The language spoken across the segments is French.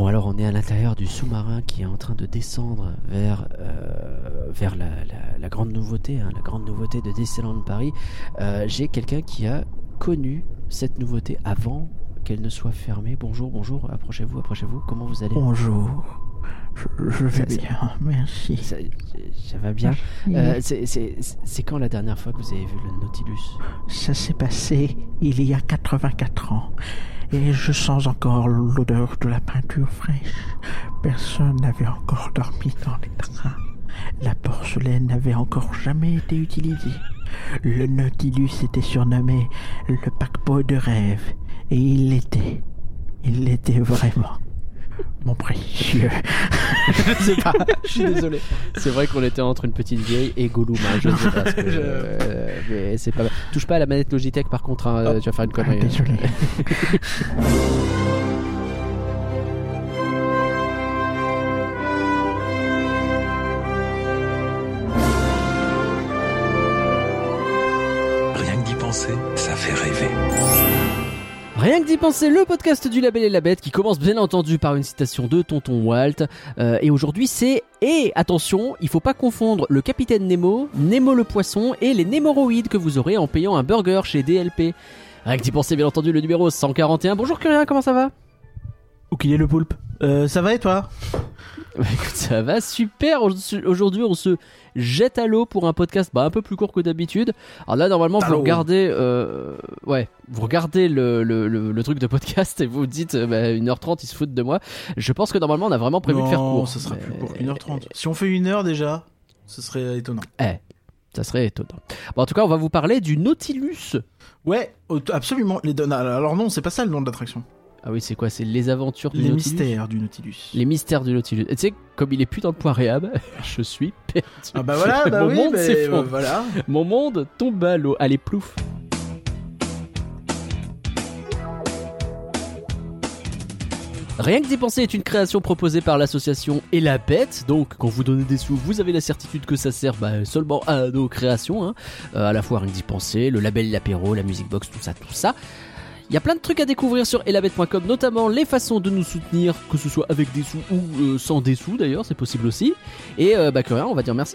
Bon, alors on est à l'intérieur du sous-marin qui est en train de descendre vers, euh, vers la, la- la grande nouveauté, hein, la grande nouveauté de Disneyland Paris. Euh, J'ai quelqu'un qui a connu cette nouveauté avant qu'elle ne soit fermée. Bonjour, bonjour, approchez-vous, approchez-vous. Comment vous allez? Bonjour. Je, je vais Ça- ça- bien, merci. ça, ça va bien? Euh, c'est quand la dernière fois que vous avez vu le Nautilus? Ça s'est passé il y a 84 ans. Et je sens encore l'odeur de la peinture fraîche. Personne n'avait encore dormi dans les trains. La porcelaine n'avait encore jamais été utilisée. Le Nautilus était surnommé le paquebot de rêve. Et il l'était. Il l'était vraiment. Mon précieux. Je sais pas, je suis désolé. C'est vrai qu'on était entre une petite vieille et Gollum, hein, je ne sais pas. ce que- euh, mais c'est pas. Touche pas à la manette Logitech par contre, hein, tu vas faire une Ah, connerie. désolé. d'y penser, le podcast du Label et la Bête qui commence bien entendu par une citation de Tonton Walt. Euh, et aujourd'hui c'est et attention, il faut pas confondre le capitaine Nemo, Nemo le poisson et les némoroïdes que vous aurez en payant un burger chez DLP. Rien que d'y penser, bien entendu, le numéro 141. Bonjour Curien, comment ça va? Où qu'il est le poulpe euh, Ça va et toi? Bah, écoute, ça va super. Aujourd'hui, on se jette à l'eau pour un podcast bah, un peu plus court que d'habitude. Alors là, normalement, vous regardez, euh, ouais, vous regardez le, le, le- le truc de podcast et vous dites euh, bah, 1h30, ils se foutent de moi. Je pense que normalement, on a vraiment prévu non, de faire court. ça sera Mais- plus court qu'une heure trente. Si on fait une heure déjà, ce serait étonnant. Eh, ça serait étonnant. Bon, en tout cas, on va vous parler du Nautilus. Ouais, absolument. Les Alors non, c'est pas ça le nom de l'attraction. Ah oui, c'est quoi C'est les aventures du Les Nautilus mystères du Nautilus. Les mystères du Nautilus. Et tu sais, comme il est plus dans le point réhab, je suis perdu. Ah bah voilà, bah Mon oui, monde mais, euh, voilà. Mon monde tombe à l'eau. Allez, plouf. Rien que d'y penser est une création proposée par l'association Et la Bête. Donc, quand vous donnez des sous, vous avez la certitude que ça sert bah, seulement à nos créations. hein. Euh, à la fois rien que d'y penser, le label L'Apéro, la musique box, tout ça, tout ça. Il y a plein de trucs à découvrir sur elabette.com, notamment les façons de nous soutenir, que ce soit avec des sous ou euh, sans des sous d'ailleurs, c'est possible aussi. Et euh, bah que rien, on va dire merci.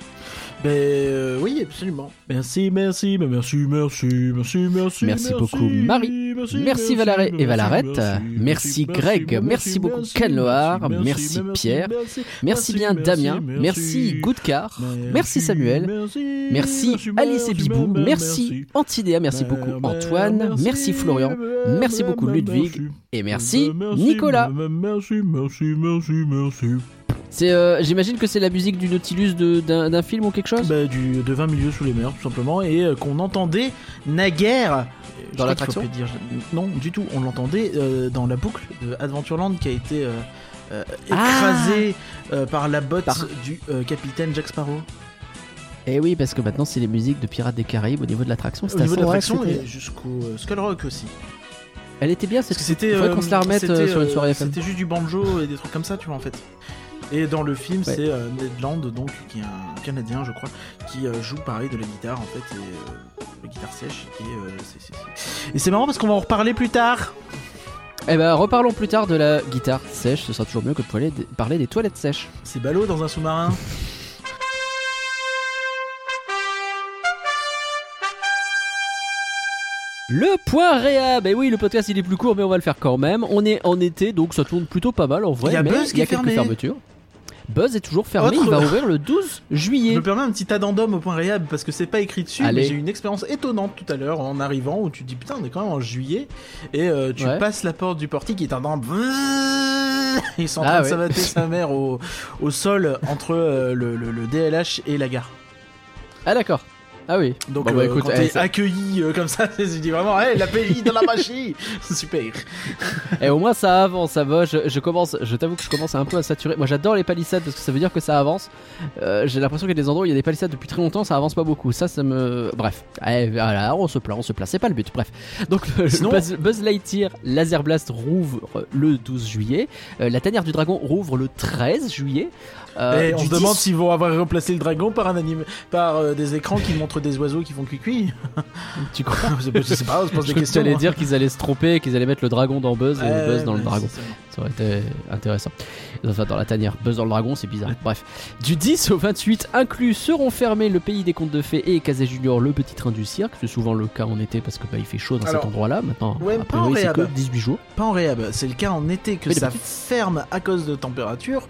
Ben euh, oui, absolument. Merci, merci, mais merci, merci, merci, merci. Merci beaucoup, Marie. Merci, Valaré et Valarette. Merci, Greg. Merci beaucoup, Canloar. Merci, Pierre. Merci bien Damien, merci Goudcar, merci Samuel, merci Alice et Bibou, merci Antidéa, merci beaucoup Antoine, merci Florian, merci beaucoup Ludwig et merci Nicolas. Merci, merci, merci, merci. C'est, euh, j'imagine que c'est la musique du Nautilus de- d'un d'un film ou quelque chose Bah, du, de 20 milieux sous les mers, tout simplement, et euh, qu'on entendait naguère. Je crois l'attraction dire- Non, du tout. On l'entendait euh, dans la boucle de Adventureland qui a été euh, euh, écrasée euh, par la botte Par- du euh, capitaine Jack Sparrow. Eh oui, parce que maintenant c'est les musiques de Pirates des Caraïbes au niveau de l'attraction. Au niveau de l'attraction et jusqu'au euh, Skull Rock aussi. Elle était bien, cette c'était. faudrait euh, qu'on se la remette euh, sur une euh, soirée FM. C'était juste du banjo et des trucs comme ça, tu vois, en fait. Et dans le film, Ouais. c'est euh, Ned Land, donc, qui est un Canadien, je crois, qui euh, joue pareil de la guitare, en fait, et euh, la guitare sèche. Et euh, c'est- et c'est marrant parce qu'on va en reparler plus tard. Eh ben, reparlons plus tard de la guitare sèche. Ce sera toujours mieux que de parler des- toilettes sèches. C'est ballot dans un sous-marin. Le point réhab. Et oui, le podcast il est plus court, mais on va le faire quand même. On est en été, donc ça tourne plutôt pas mal en vrai. Il y a mais Buzz il y a qui quelques fermé. fermetures. Buzz est toujours fermé. Autre- Il va ouvrir le 12 Je juillet. me permets un petit addendum au point réhab parce que c'est pas écrit dessus, Allez. mais j'ai eu une expérience étonnante tout à l'heure en arrivant où tu te dis putain, on est quand même en juillet et euh, tu Ouais. passes la porte du portique et t'entends. Ils sont en Ah train de ouais. savater sa mère au, au sol entre euh, le, le- le DLH et la gare. Ah d'accord. Ah oui. Donc Bon, bah, euh, écoute, quand eh, t'es accueilli euh, comme ça, tu dis vraiment, hey, la pays dans la machine C'est super Et au moins ça avance, ça va. Je, je commence, je t'avoue que je commence un peu à saturer. Moi j'adore les palissades parce que ça veut dire que ça avance. Euh, J'ai l'impression qu'il y a des endroits où il y a des palissades depuis très longtemps, ça avance pas beaucoup. Ça, ça me. Bref. Eh, voilà, on se plaint, on se plaint. C'est pas le but. Bref. Donc le Sinon- Buzz, Buzz Lightyear Laser Blast rouvre le 12 juillet. Euh, la tanière du dragon rouvre le 13 juillet. Euh, Et on se demande 10 s'ils vont avoir remplacé le dragon par un anime, par euh, des écrans qui montrent des oiseaux qui font cuicui Tu crois? Je sais pas, on se pose Je des que tu allais hein. dire qu'ils allaient se tromper, qu'ils allaient mettre le dragon dans Buzz et Ouais, Buzz dans le dragon. ça. Aurait été intéressant. Enfin, dans la tanière. Buzz dans le dragon, c'est bizarre. Bref. Du 10 au 28 inclus seront fermés le pays des contes de fées et Casey Junior, le petit train du cirque. C'est souvent le cas en été parce que bah, il fait chaud dans Alors, cet endroit-là. Maintenant, ouais, a pas en priori, c'est que réhab. 18 jours. Pas en réhab, c'est le cas en été que Mais ça ferme à cause de température.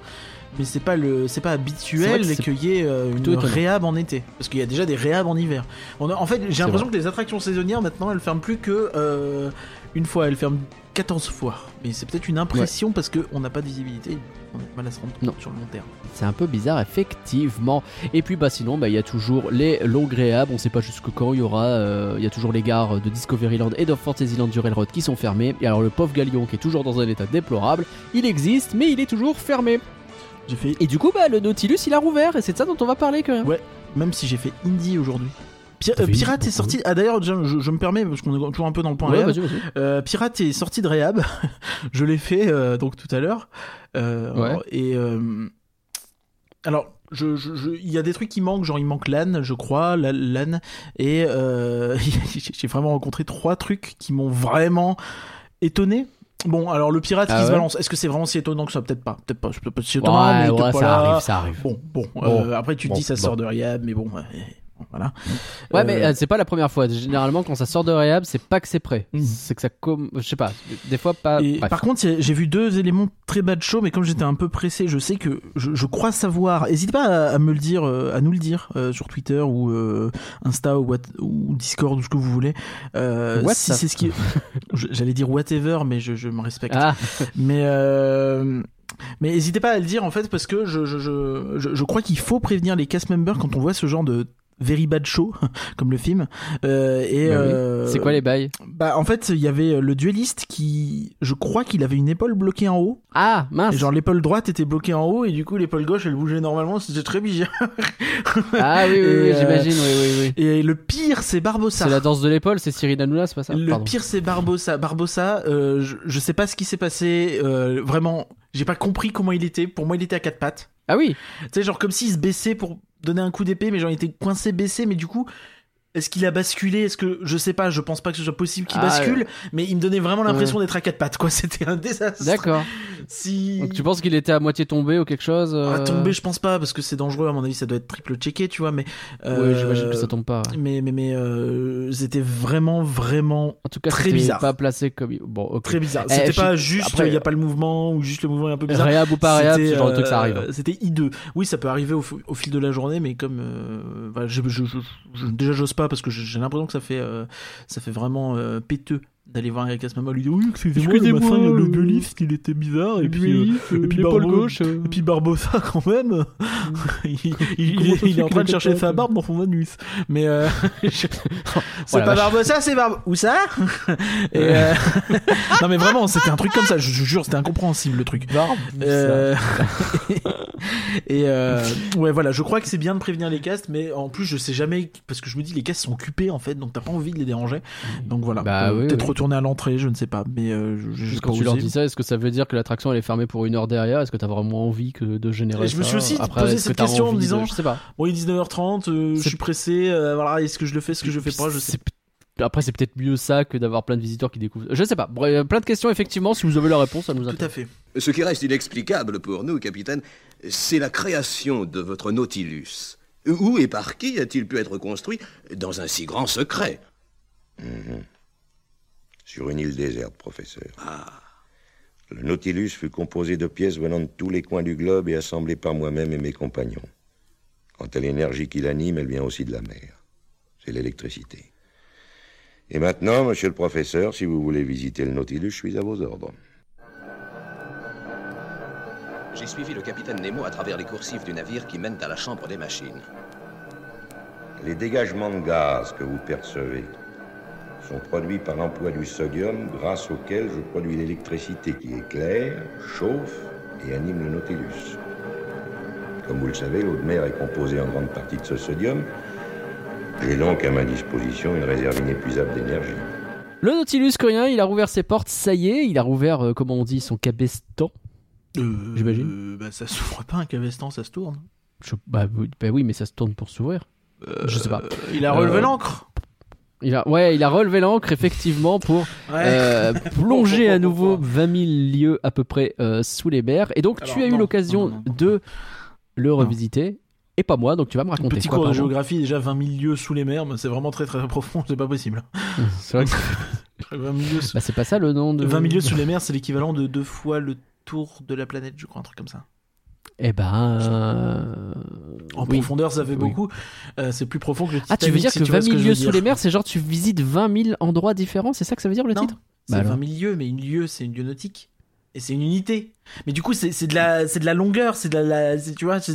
Mais c'est pas le, c'est pas habituel qu'il y ait euh, une étonnant. réhab en été, parce qu'il y a déjà des réhabs en hiver. On a- en fait, j'ai l'impression que les attractions saisonnières maintenant, elles ferment plus que euh, une fois, elles ferment 14 fois. Mais c'est peut-être une impression parce que on n'a pas de visibilité, on a mal à se rendre compte Non. sur le long terme. C'est un peu bizarre, effectivement. Et puis, bah, sinon, bah, il y a toujours les longues réhab. On sait pas jusque quand il y aura. euh, Il y a toujours les gares de Discoveryland et de Fantasyland du Railroad qui sont fermées. Et alors, le pauvre Galion qui est toujours dans un état déplorable, il existe, mais il est toujours fermé. J'ai fait, Et du coup, bah, le Nautilus, il a rouvert. Et c'est de ça dont on va parler quand même. Ouais. même si j'ai fait Indie aujourd'hui. Pi- euh, Pirate est sorti. Ah d'ailleurs, je, je- je me permets parce qu'on est toujours un peu dans le point Ouais, réhab. Euh, Pirate est sorti de réhab. je l'ai fait euh, donc tout à l'heure. Euh, Ouais. Et euh, alors, je, je- je- il y a des trucs qui manquent, genre il manque l'âne, je crois, la- l'âne. Et euh, j'ai vraiment rencontré trois trucs qui m'ont vraiment étonné. Bon, alors le pirate Ah qui se balance, est-ce que c'est vraiment si étonnant que ça? Peut-être pas. Peut-être pas. Peut-être pas si étonnant, Ouais, mais ouais, ça arrive, ça arrive. Bon, bon. Bon. euh, après, tu te Bon, dis ça bon. sort de réhab, mais bon. Euh, voilà. Ouais, Euh, mais euh, c'est pas la première fois. Généralement, quand ça sort de réhab, c'est pas que c'est prêt. Mhm. C'est que ça com... Je sais pas. Des fois, pas. Et par contre, j'ai vu deux éléments très bas de show, mais comme j'étais un peu pressé, je sais que je, je crois savoir. N'hésite pas à, à me le dire, euh, à nous le dire euh, sur Twitter ou euh, Insta ou, what- ou Discord ou ce que vous voulez. Euh, si c'est ce qui, j'allais dire whatever, mais je, je me respecte. Ah, Mais euh, mais n'hésitez pas à le dire en fait parce que je, je, je, je crois qu'il faut prévenir les cast members quand on voit ce genre de very bad show comme le film Euh, et bah oui. euh, c'est quoi les bails bah en fait il y avait le dueliste qui je crois qu'il avait une épaule bloquée en haut Ah, mince. et genre l'épaule droite était bloquée en haut et du coup l'épaule gauche elle bougeait normalement c'était très bizarre Ah oui, oui, euh, j'imagine, oui, oui, oui. et le pire c'est Barbossa C'est la danse de l'épaule, c'est Cyril Hanouna, c'est pas ça Le Pardon. pire c'est Barbossa. Barbossa, euh, je, je sais pas ce qui s'est passé. euh, vraiment, j'ai pas compris comment il était. Pour moi, il était à quatre pattes. Ah oui, Tu sais, genre comme s'il se baissait pour donner un coup d'épée, mais genre il était coincé, baissé, mais du coup. Est-ce qu'il a basculé? Est-ce que je sais pas Je pense pas que ce soit possible qu'il Ah, bascule, mais il me donnait vraiment l'impression d'être à quatre pattes. Quoi, c'était un désastre. d'accord. Si Donc tu penses qu'il était à moitié tombé ou quelque chose à euh, tomber, je pense pas parce que c'est dangereux. À mon avis, ça doit être triple checké, tu vois. Mais euh, j'imagine que ça tombe pas. ouais. Mais mais mais euh, c'était vraiment vraiment En tout cas, très bizarre. pas placé comme. Bon, très bizarre. Eh, C'était je- pas juste, il après- y a pas le mouvement ou juste le mouvement est un peu bizarre. Réhab ou pas réhab, le genre de truc, ça euh, arrive. C'était hideux. Oui, ça peut arriver au, fil de la journée, mais comme euh, je- je- déjà j'ose pas parce que j'ai l'impression que ça fait euh, ça fait vraiment euh, péteux d'aller voir Eric Asmama lui dire oui excusez-moi le machin, le il était bizarre et puis euh, et puis gauche. et puis Barbossa quand même. Il, il- est en train de chercher sa barbe dans son anus. Mais c'est pas. Barbossa c'est Barbe où ça? Non mais vraiment c'était un truc comme ça je, jure c'était incompréhensible le truc. Euh, et euh, ouais voilà je crois que c'est bien de prévenir les castes mais en plus je sais jamais parce que je me dis les castes sont occupés en fait donc t'as pas envie de les déranger. Donc voilà. Bah Euh, oui, peut-être oui. retourner à l'entrée je ne sais pas mais euh, je- quand tu leur dis ça, est-ce que ça veut dire que l'attraction elle est fermée pour une heure derrière? Est-ce que t'as vraiment envie que de générer Et je me suis aussi Après, posé cette question en me de- disant- Je sais pas. bon il est 19h30 euh, je suis pressé euh, voilà est-ce que je le fais est-ce que je fais pas je sais Après, c'est peut-être mieux ça que d'avoir plein de visiteurs qui découvrent. Je sais pas. Bref, plein de questions, effectivement. Si vous avez la réponse, ça nous tout intéresse. à fait Ce qui reste inexplicable pour nous, capitaine, c'est la création de votre Nautilus. Où et par qui a-t-il pu être construit dans un si grand secret? Sur une île déserte, professeur. Le Nautilus fut composé de pièces venant de tous les coins du globe et assemblées par moi-même et mes compagnons. Quant à l'énergie qui l'anime, elle vient aussi de la mer. C'est l'électricité. Et maintenant, monsieur le professeur, si vous voulez visiter le Nautilus, je suis à vos ordres. J'ai suivi le capitaine Nemo à travers les coursifs du navire qui mènent à la chambre des machines. Les dégagements de gaz que vous percevez sont produits par l'emploi du sodium grâce auquel je produis l'électricité qui éclaire, chauffe et anime le Nautilus. Comme vous le savez, l'eau de mer est composée en grande partie de ce sodium. J'ai donc à ma disposition une réserve inépuisable d'énergie. Le Nautilus coréen, il a rouvert ses portes. Ça y est, il a rouvert, euh, comment on dit, son cabestan. Euh, J'imagine. bah ça s'ouvre pas un cavestan ça se tourne Je- bah, oui, bah oui, mais ça se tourne pour s'ouvrir. Je sais pas. Il a relevé Euh, l'ancre. Il a, ouais, il a relevé l'ancre effectivement pour Ouais. euh, plonger à nouveau 20 000 lieues à peu près euh, sous les mers. Et donc Alors, tu as eu l'occasion de le revisiter. Et pas moi, donc tu vas me raconter Petit quoi, cours de géographie, déjà 20 000 lieues sous les mers, c'est vraiment très très profond, c'est pas possible. C'est vrai que 20 000 lieues sous, bah, c'est pas ça le nom de. 20 000 lieues sous les mers, c'est l'équivalent de deux fois le tour de la planète, je crois, un truc comme ça. Eh ben. euh, En oui. profondeur, ça fait Oui. beaucoup. Euh, c'est plus profond que le Ah, Titanic. tu veux dire si que tu vois 20 ce 000 je veux lieues sous les mers, c'est genre tu visites 20 000 endroits différents C'est ça que ça veut dire le Non. titre? C'est Bah alors. 20 000 lieues, mais une lieue, c'est une lieue nautique. Et c'est une unité. Mais du coup, c'est de la, c'est de la longueur, c'est de la, tu vois, tu,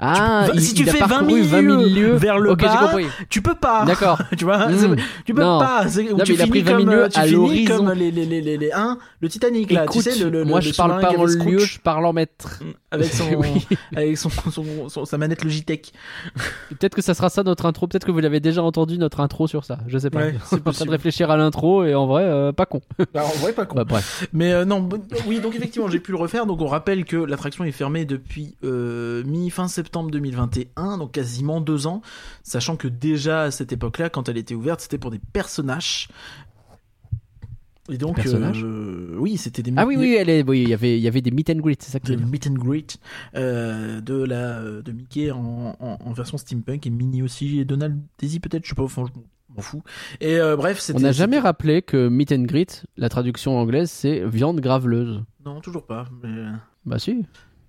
Ah, tu- il, si tu fais 20 parcouru 000 20 000 lieues vers le bas, tu peux pas. D'accord. tu vois, Mm. c'est- tu peux Non. pas. Non, tu mais il a pris 20 000 comme, lieues euh, tu à l'horizon. comme les, les, les, les, les 1, le Titanic, là. Écoute, tu sais, le, le, moi le je parle pas en lieu, je parle en mètre. Avec son, Oui. avec son, son- son- sa manette Logitech. Peut-être que ça sera ça notre intro. Peut-être que vous l'avez déjà entendu notre intro sur ça. Je sais pas. Ouais, c'est en train de réfléchir à l'intro et en vrai, euh, pas con. Bah, en vrai, pas con. bah bref. Mais euh, non, oui, donc effectivement, j'ai pu le refaire. Donc on rappelle que l'attraction est fermée depuis euh, mi-fin septembre 2021, donc quasiment deux ans, sachant que déjà à cette époque-là, quand elle était ouverte, c'était pour des personnages. Et donc, euh, oui, c'était des Ah oui, oui, elle est, oui, il y avait, il y avait des meet and greet, c'est ça que dire? meet and greet euh, de la de Mickey en, en, en version steampunk et Minnie aussi et Donald Daisy peut-être, je sais pas, enfin, je m'en fous. Et euh, bref, c'était. On n'a jamais rappelé que meet and greet, la traduction anglaise, c'est viande graveleuse. Non, toujours pas. mais, euh, Bah si.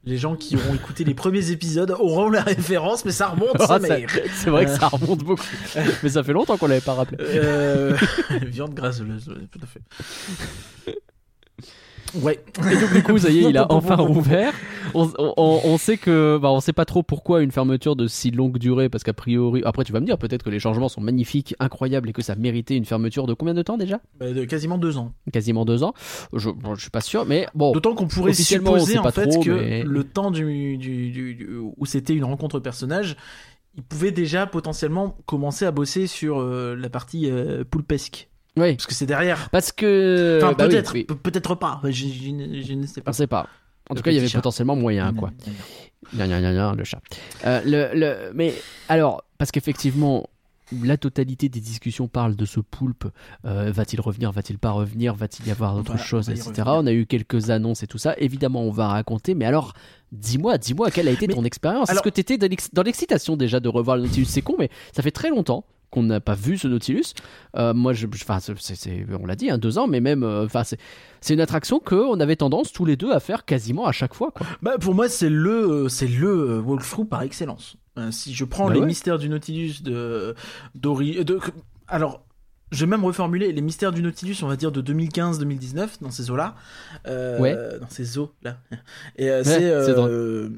Les gens qui auront écouté les premiers épisodes auront la référence, mais ça remonte, Ah, ça, c'est vrai que Euh. ça remonte beaucoup. Mais ça fait longtemps qu'on l'avait pas rappelé. Euh, Viande grasseuse, ouais, tout à fait. Ouais. Et donc du coup, ça y est, il a enfin rouvert. On, on- on sait que, bah, on sait pas trop pourquoi une fermeture de si longue durée, parce qu'a priori, après tu vas me dire peut-être que les changements sont magnifiques, incroyables et que ça méritait une fermeture de combien de temps déjà? Bah, de quasiment deux ans. Quasiment deux ans. Je, bon, je suis pas sûr, mais bon. D'autant qu'on pourrait supposer en fait trop, que mais- le temps du, du- du- du- où c'était une rencontre personnage, il pouvait déjà potentiellement commencer à bosser sur euh, la partie euh, poulpesque. Oui. Parce que c'est derrière. Parce que. Enfin, bah peut-être, oui. peut-être pas. Je, je- je- ne sais pas. On sait pas. En Le tout cas, il y avait chat. potentiellement moyen, quoi. Gna, gna, gna, le chat. Euh, le, le- mais alors, parce qu'effectivement, la totalité des discussions parlent de ce poulpe. Euh, va-t-il revenir Va-t-il pas revenir Va-t-il y avoir d'autres on choses, etc. revenir. On a eu quelques annonces et tout ça. Évidemment, on va raconter. Mais alors, dis-moi, dis-moi, quelle a été Mais- ton expérience? Est-ce que tu étais dans l'excitation déjà de revoir le Nautilus? C'est con, mais ça fait très longtemps qu'on n'a pas vu ce Nautilus. Euh, moi, je, enfin, on l'a dit, hein, deux ans, mais même, euh, enfin, c'est, c'est une attraction que on avait tendance tous les deux à faire quasiment à chaque fois, quoi. Bah, pour moi, c'est le, euh, c'est le walkthrough par excellence. Si je prends Bah les ouais. mystères du Nautilus de d'Ori, de, alors, je vais même reformuler les mystères du Nautilus, on va dire de 2015-2019 dans ces eaux-là, euh, Ouais. dans ces eaux là. Et euh, c'est, euh,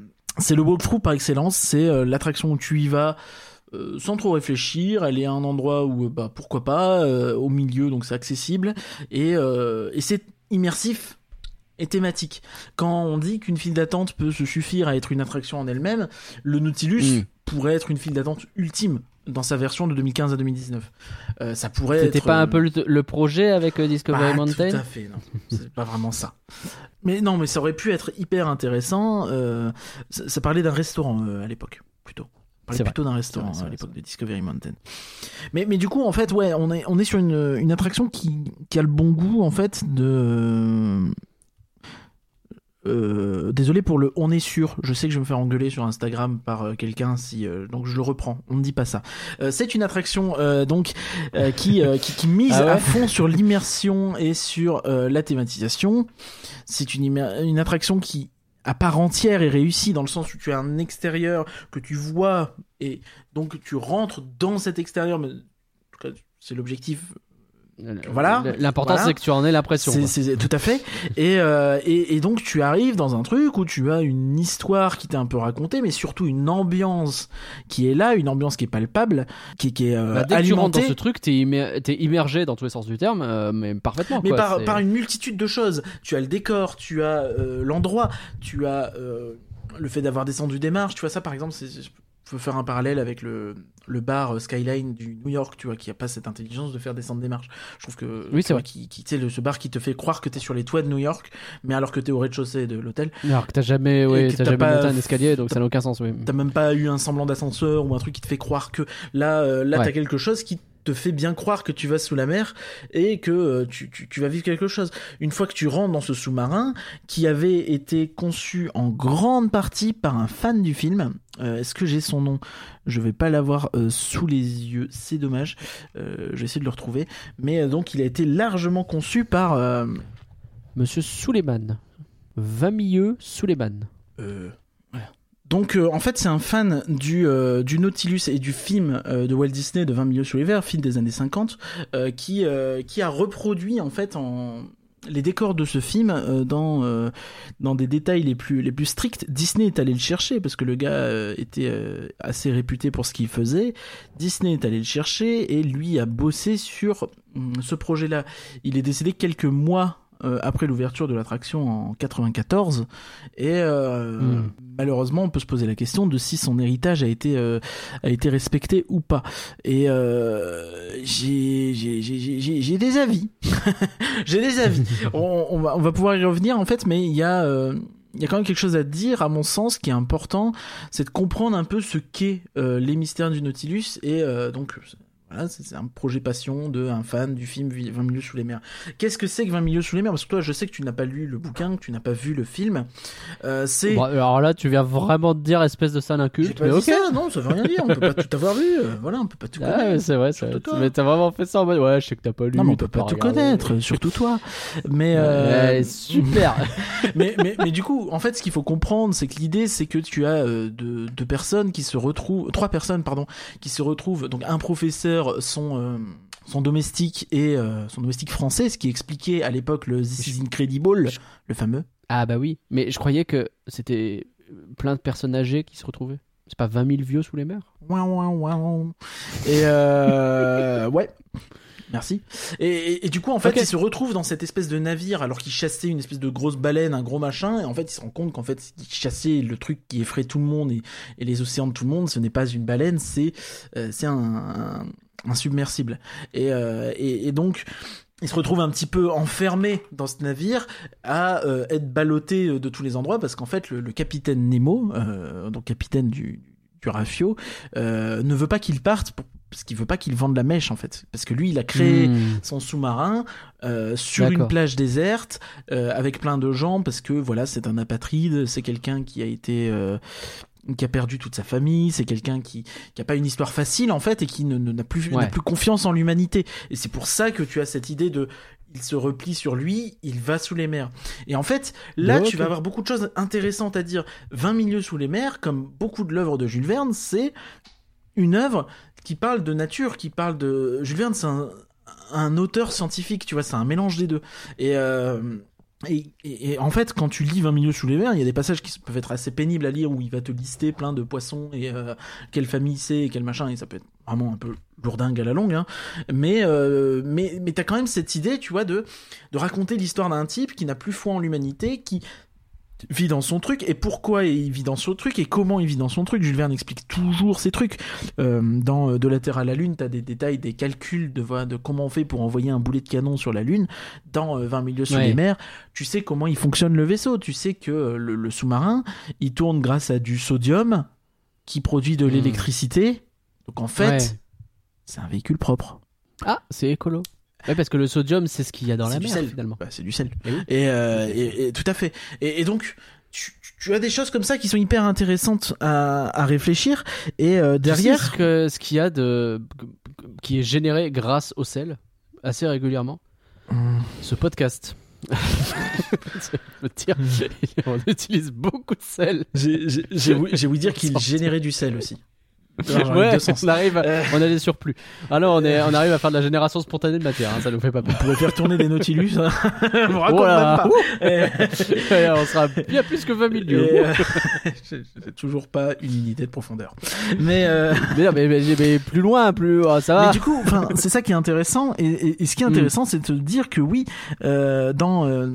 le walkthrough par excellence. C'est l'attraction où tu y vas. Euh, sans trop réfléchir, elle est à un endroit où euh, bah pourquoi pas, euh, au milieu donc c'est accessible et, euh, et c'est immersif et thématique. Quand on dit qu'une file d'attente peut se suffire à être une attraction en elle-même, le Nautilus Mm. pourrait être une file d'attente ultime dans sa version de 2015 à 2019. Euh, ça pourrait C'était être, pas un peu le, le projet avec Discovery bah, Mountain Tout à fait, non. C'est pas vraiment ça. Mais non, mais ça aurait pu être hyper intéressant. euh, ça, ça parlait d'un restaurant euh, à l'époque, plutôt. Parlait plutôt d'un restaurant vrai, à l'époque de Discovery Mountain. Mais, mais du coup, en fait, ouais, on est, on est sur une, une attraction qui, qui a le bon goût, en fait, de. Euh, désolé pour le on est sûr, je sais que je vais me faire engueuler sur Instagram par euh, quelqu'un si euh, donc je le reprends, on ne dit pas ça. C'est une attraction donc qui, qui qui mise Ah ouais à fond sur l'immersion et sur la thématisation. C'est une une attraction qui à part entière est réussie dans le sens où tu as un extérieur que tu vois et donc tu rentres dans cet extérieur mais en tout c'est l'objectif Voilà. L'important, Voilà. c'est que tu en aies l'impression. c'est, tout à fait. Et, euh, et, et donc tu arrives dans un truc où tu as une histoire qui t'est un peu racontée, mais surtout une ambiance qui est là, une ambiance qui est palpable, qui, qui est euh, Bah, dès que tu rentres dans ce truc, t'es immer- immergé dans tous les sens du terme, euh, mais parfaitement. mais quoi, par, par une multitude de choses. Tu as le décor, tu as euh, l'endroit, tu as le fait d'avoir descendu des marches. Tu vois ça par exemple, c'est- peux faire un parallèle avec le, le bar euh, Skyline du New York, tu vois, qui a pas cette intelligence de faire descendre des marches. Je trouve que Oui, tu c'est vrai. qui, qui tu sais, le- ce bar qui te fait croire que t'es sur les toits de New York, mais alors que t'es au rez-de-chaussée de l'hôtel. Alors que t'as jamais, ouais, t'as jamais pas- monté un escalier, donc ça n'a aucun sens. Oui. T'as même pas eu un semblant d'ascenseur ou un truc qui te fait croire que là, euh, là, Ouais. t'as quelque chose qui te fait bien croire que tu vas sous la mer et que euh, tu, tu, tu vas vivre quelque chose. Une fois que tu rentres dans ce sous-marin qui avait été conçu en grande partie par un fan du film, euh, est-ce que j'ai son nom? Je vais pas l'avoir euh, sous les yeux, c'est dommage. Je vais essayer de le retrouver. Mais donc il a été largement conçu par... Monsieur Suleiman. 20 milieux Suleiman. Euh. Donc euh, en fait c'est un fan du, euh, du Nautilus et du film euh, de Walt Disney de 20 milieux les verres, film des années 50, euh, qui, qui a reproduit en fait les décors de ce film dans dans des détails les plus les plus stricts. Disney est allé le chercher parce que le gars était assez réputé pour ce qu'il faisait. Disney est allé le chercher et lui a bossé sur hum, ce projet-là. Il est décédé quelques mois euh, après l'ouverture de l'attraction en 94 et euh, Hmm. malheureusement on peut se poser la question de si son héritage a été euh, a été respecté ou pas. Et euh, j'ai j'ai j'ai j'ai- j'ai j'ai des avis. J'ai des avis. On, on va on va pouvoir y revenir en fait mais il y a euh, il y a quand même quelque chose à dire, à mon sens, qui est important, c'est de comprendre un peu ce qu'est euh, les mystères du Nautilus et euh, donc voilà, c'est un projet passion de un fan du film 20 milieux sous les mers. Qu'est-ce que c'est que 20 milieux sous les mers? Parce que toi, je sais que tu n'as pas lu le bouquin, que tu n'as pas vu le film. Euh, c'est Bon, alors là, tu viens vraiment de dire espèce de sale inculte, mais ok. ça, non, ça veut rien dire. On peut pas tout avoir vu. euh, voilà, on peut pas tout Ah, connaître. c'est vrai, Surtout toi. Mais t'as vraiment fait ça en mode, ouais, je sais que t'as pas lu. non, mais on peut pas tout connaître, surtout toi. Mais, euh, super. mais, mais, mais du coup, en fait, ce qu'il faut comprendre, c'est que l'idée, c'est que tu as deux, deux personnes qui se retrouvent, trois personnes, pardon, qui se retrouvent, donc un professeur, son, euh, son domestique et euh, son domestique français, ce qui expliquait à l'époque le This is Incredible, le fameux. ah bah oui, mais je croyais que c'était plein de personnes âgées qui se retrouvaient. C'est pas 20 000 vieux sous les mers? Ouin, ouin, ouin. Et euh, ouais. Merci. Et, et- et du coup, en fait, Ok. il se retrouve dans cette espèce de navire alors qu'il chassait une espèce de grosse baleine, un gros machin, et en fait, il se rend compte qu'en fait, il chassait le truc qui effraie tout le monde et, et les océans de tout le monde. Ce n'est pas une baleine, c'est euh, c'est un, un, un submersible. Et, euh, et, et donc. Il se retrouve un petit peu enfermé dans ce navire, à euh, être ballotté euh, de tous les endroits, parce qu'en fait, le, le capitaine Nemo, euh, donc capitaine du, du Rafio, ne veut pas qu'il parte pour- parce qu'il veut pas qu'il vende la mèche en fait parce que lui il a créé Hmm. son sous-marin euh, sur une plage déserte euh, avec plein de gens parce que voilà c'est un apatride c'est quelqu'un qui a été euh, qui a perdu toute sa famille, c'est quelqu'un qui qui a pas une histoire facile en fait et qui ne ne- n'a plus Ouais. n'a plus confiance en l'humanité et c'est pour ça que tu as cette idée de il se replie sur lui, il va sous les mers. Et en fait, là, tu vas avoir beaucoup de choses intéressantes à dire. 20 milieux sous les mers, comme beaucoup de l'œuvre de Jules Verne, c'est une œuvre qui parle de nature, qui parle de... Jules Verne, c'est un, un auteur scientifique, tu vois, c'est un mélange des deux. Et... euh, Et, en fait, quand tu lis 20 milieux sous les mers, il y a des passages qui peuvent être assez pénibles à lire où il va te lister plein de poissons et euh, quelle famille c'est et quel machin, et ça peut être vraiment un peu lourdingue à la longue. Hein. Mais, euh, mais, mais t'as quand même cette idée, tu vois, de, de raconter l'histoire d'un type qui n'a plus foi en l'humanité, qui vit dans son truc et pourquoi il vit dans son truc et comment il vit dans son truc. Jules Verne explique toujours ces trucs. Euh, dans euh, De la Terre à la Lune, t'as des détails, des calculs de, de comment on fait pour envoyer un boulet de canon sur la Lune. Dans euh, 20 milieux sous Ouais. les mers, tu sais comment il fonctionne le vaisseau. Tu sais que euh, le, le sous-marin, il tourne grâce à du sodium qui produit de Hmm. l'électricité. Donc en fait, Ouais. c'est un véhicule propre. Ah, c'est écolo. Ouais, parce que le sodium, c'est ce qu'il y a dans la mer, sel. finalement. Bah, c'est du sel. Eh oui. Et, euh, et, et tout à fait. Et, donc, tu, tu as des choses comme ça qui sont hyper intéressantes à, à réfléchir. Et euh, Tu sais derrière, ce que- ce qu'il y a de qui est généré grâce au sel assez régulièrement? Hmm. Ce podcast. Je dire, on utilise beaucoup de sel. j'ai voulu dire qu'il générait du sel aussi. Ouais, on arrive, à- Euh. on a des surplus. Alors on est, on arrive à faire de la génération spontanée de matière. hein, ça nous fait pas peur. On pourrait faire tourner des Nautilus. hein. Me raconte Voilà. même pas. Et- on sera bien plus que 20 000 lieux. et, euh, j'ai toujours pas une unité de profondeur. Mais euh, Mais, mais, mais- mais plus loin, plus ah, ça va. Mais du coup, enfin, c'est ça qui est intéressant. Et, et- et ce qui est Mm. intéressant, c'est de dire que oui, euh, dans euh,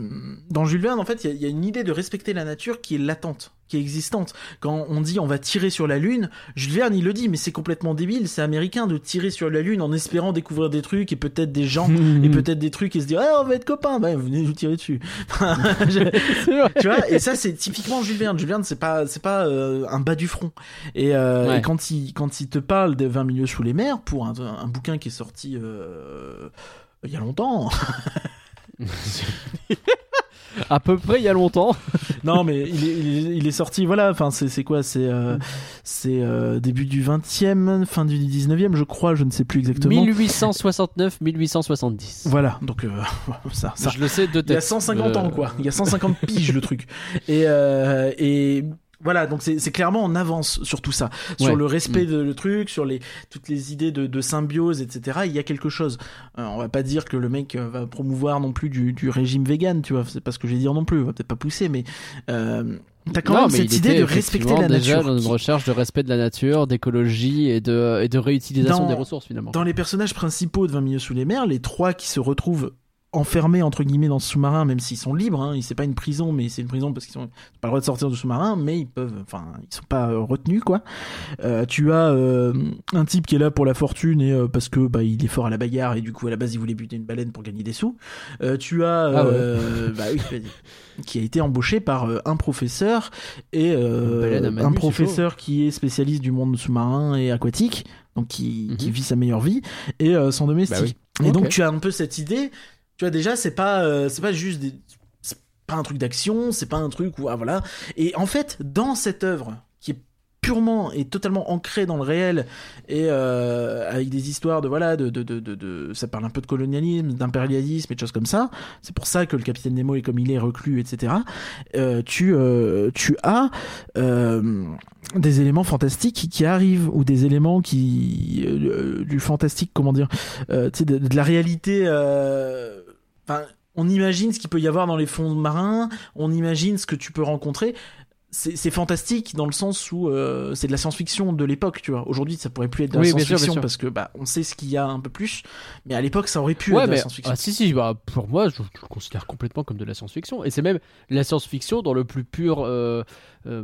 dans Jules Verne, en fait, il y a- il y, a une idée de respecter la nature qui est latente, qui qui est existante. Quand on dit on va tirer sur la lune, Jules Verne il le dit, mais c'est complètement débile. C'est américain de tirer sur la lune en espérant découvrir des trucs et peut-être des gens et peut-être des trucs et se dire ah on va être copains, bah venez nous tirer dessus. Tu vois et ça c'est typiquement Jules Verne. Jules Verne c'est pas c'est pas euh, un bas du front. Et, euh, Ouais. et quand il quand il te parle de 20 milieux sous les mers pour un, un bouquin qui est sorti euh, il y a longtemps. À peu près il y a longtemps. non mais il est, il est, il est sorti voilà enfin c'est quoi c'est euh, c'est euh, début du 20e fin du 19e je crois je ne sais plus exactement 1869-1870. voilà donc euh, ça ça Je le sais de tête. il y a 150 ans Euh, quoi il y a 150 piges le truc et euh, et voilà, donc c'est clairement en avance sur tout ça, sur Ouais. le respect Mm. de le truc, sur les toutes les idées de, de symbiose, etc. Il y a quelque chose. Euh, on va pas dire que le mec euh, va promouvoir non plus du, du régime vegan, tu vois. C'est pas ce que je vais dire non plus. On va peut-être pas pousser, mais euh, t'as quand non, même cette idée de respecter la déjà nature. dans une recherche de respect de la nature, d'écologie et de, et de réutilisation Dans- des ressources finalement. Dans les personnages principaux de 20 milieux sous les mers, les trois qui se retrouvent enfermés entre guillemets dans ce sous-marin, même s'ils sont libres, hein, c'est pas une prison, mais c'est une prison parce qu'ils ont pas le droit de sortir du sous-marin, mais ils peuvent, enfin, ils sont pas euh, retenus quoi. Euh, tu as euh, un type qui est là pour la fortune et euh, parce que bah il est fort à la bagarre et du coup à la base il voulait buter une baleine pour gagner des sous. Euh, tu as Ah ouais. euh, bah oui, qui a été embauché par un professeur et euh, Manu, un professeur qui est spécialiste du monde sous-marin et aquatique, donc qui, Mhm. qui vit sa meilleure vie et euh, son domestique. Bah oui. Et donc tu as un peu cette idée. Déjà c'est pas euh, c'est pas juste des c'est pas un truc d'action, c'est pas un truc où ah voilà. Et en fait dans cette œuvre qui est purement et totalement ancrée dans le réel et euh, avec des histoires de voilà de, de, de, de, ça parle un peu de colonialisme d'impérialisme et de choses comme ça c'est pour ça que le capitaine Nemo est comme il est reclus etc euh, tu tu as des éléments fantastiques qui arrivent ou des éléments qui du fantastique comment dire de, de la réalité enfin on imagine ce qu'il peut y avoir dans les fonds marins on imagine ce que tu peux rencontrer c'est fantastique dans le sens où euh, c'est de la science-fiction de l'époque, tu vois. Aujourd'hui, ça pourrait plus être de la Oui, science-fiction parce que bah on sait ce qu'il y a un peu plus, mais à l'époque, ça aurait pu Ouais, être de la mais science-fiction. ah, si, si, bah, pour moi, je, je le considère complètement comme de la science-fiction. Et c'est même la science-fiction dans le plus pur, euh, euh,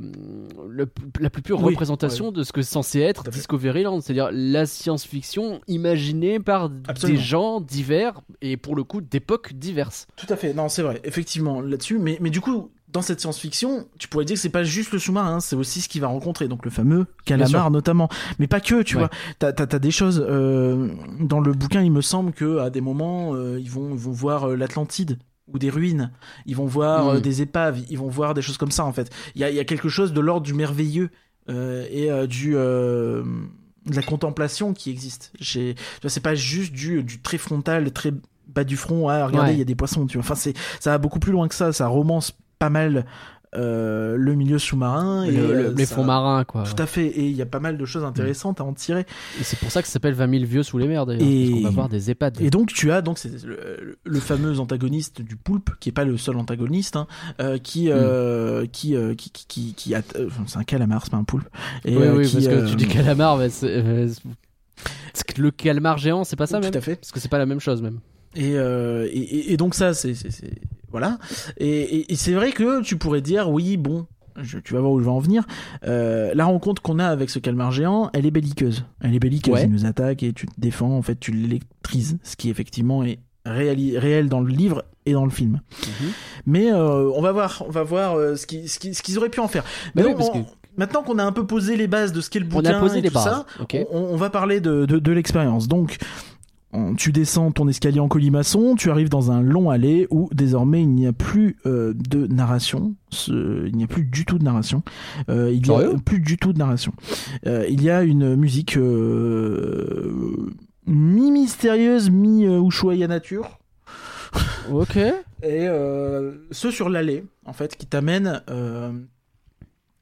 le- la plus pure Oui, représentation de ce que c'est censé être. Discoveryland. C'est-à-dire la science-fiction imaginée par Absolument. des gens divers et pour le coup d'époques diverses. Tout à fait. Non, c'est vrai, effectivement là-dessus. Mais mais du coup. Dans cette science-fiction, tu pourrais dire que c'est pas juste le sous-marin, hein, c'est aussi ce qu'il va rencontrer, donc le fameux calamar notamment. Mais pas que, tu Ouais. vois. T'as t'as- t'as des choses euh, dans le bouquin. Il me semble que à des moments, euh, ils vont ils vont voir euh, l'Atlantide ou des ruines. Ils vont voir Mm. euh, des épaves. Ils vont voir des choses comme ça en fait. Il y a, y a quelque chose de l'ordre du merveilleux et du de la contemplation qui existe. C'est pas juste du, du très frontal, très bas du front. Ah, regardez, il Ouais. y a des poissons. Tu vois. Enfin, c'est ça va beaucoup plus loin que ça. Ça romance pas mal euh, le milieu sous-marin et Le- euh, les ça- fonds marins, quoi. Tout à fait. Et il y a pas mal de choses intéressantes à en tirer. Et c'est pour ça que ça s'appelle 20 000 vieux sous les mers d'ailleurs. Et- Parce qu'on va voir des EHPAD. Et donc tu as donc le, le fameux antagoniste du poulpe qui est pas le seul antagoniste hein, euh, qui, euh, qui, qui qui qui qui a- c'est un calamar c'est pas un poulpe et oui, oui, qui, parce que tu dis calamar, mais c'est. le calmar géant, c'est pas ça tout même à fait Parce que c'est pas la même chose même. Et, euh, et, et- donc ça c'est voilà et, et- et c'est vrai que tu pourrais dire oui bon je- tu vas voir où je vais en venir. Euh, la rencontre qu'on a avec ce calmar géant, elle est belliqueuse. Elle est belliqueuse. Ouais. Il nous attaque et tu te défends. En fait, tu l'électrises, ce qui effectivement est réel dans le livre et dans le film. Mais euh, on va voir, on va voir euh, ce qu'ils ce qu'ils- ce qu'ils auraient pu en faire. Bah Mais on- que- Maintenant qu'on a un peu posé les bases de ce qu'est le On bouquin a posé et les tout bases. ça, on, on va parler de, de, de l'expérience. Donc, on- tu descends ton escalier en colimaçon, tu arrives dans un long allée où désormais il n'y a plus euh, de narration. Ce- il n'y a plus du tout de narration. Euh, il y a plus du tout de narration. Euh, il y a une musique euh, mi-mystérieuse, mi-Ushuaïa nature. Ok. Et ce sur l'allée, en fait, qui t'amène,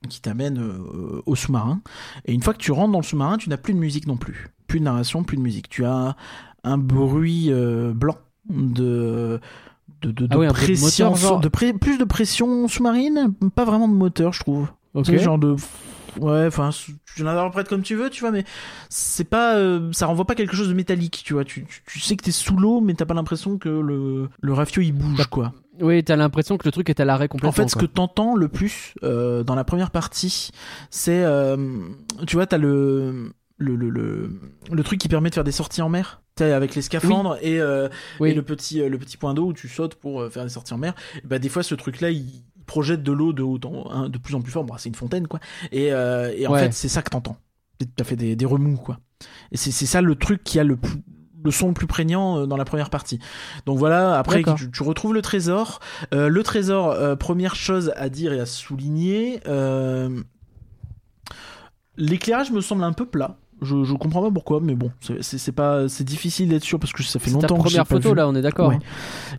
qui t'amène euh, au sous-marin. Et une fois que tu rentres dans le sous-marin, tu n'as plus de musique non plus, plus de narration, plus de musique. Tu as un bruit euh, blanc de de, de, de Ah oui, peu de pression, moteur, genre. de pré- plus de pression sous-marine, pas vraiment de moteur, je trouve. Ok. Tu sais, genre de ouais enfin tu l'interprètes comme tu veux tu vois mais c'est pas euh, ça renvoie pas quelque chose de métallique tu vois tu, tu, tu sais que t'es sous l'eau mais t'as pas l'impression que le le rafio il bouge quoi Oui, t'as l'impression que le truc est à l'arrêt complètement. En fait, ce quoi. que t'entends le plus euh, dans la première partie, c'est, euh, tu vois, t'as le le, le, le le truc qui permet de faire des sorties en mer. Avec les scaphandres et, euh, Oui. et le petit euh, le petit point d'eau où tu sautes pour euh, faire des sorties en mer. Bah des fois, ce truc-là, il projette de l'eau de haut en, un- de plus en plus fort. Bon, c'est une fontaine, quoi. Et, euh, et en Ouais. fait, c'est ça que t'entends. T'as fait des, des remous, quoi. Et c'est ça le truc qui a le plus le son le plus prégnant dans la première partie. Donc voilà, après tu, tu retrouves le trésor. Euh, le trésor, première chose à dire et à souligner, l'éclairage me semble un peu plat. Je, je comprends pas pourquoi, mais bon, c'est- c'est c'est pas, c'est difficile d'être sûr parce que ça fait C'est ta longtemps que j'ai première photo là, on est d'accord. Ouais.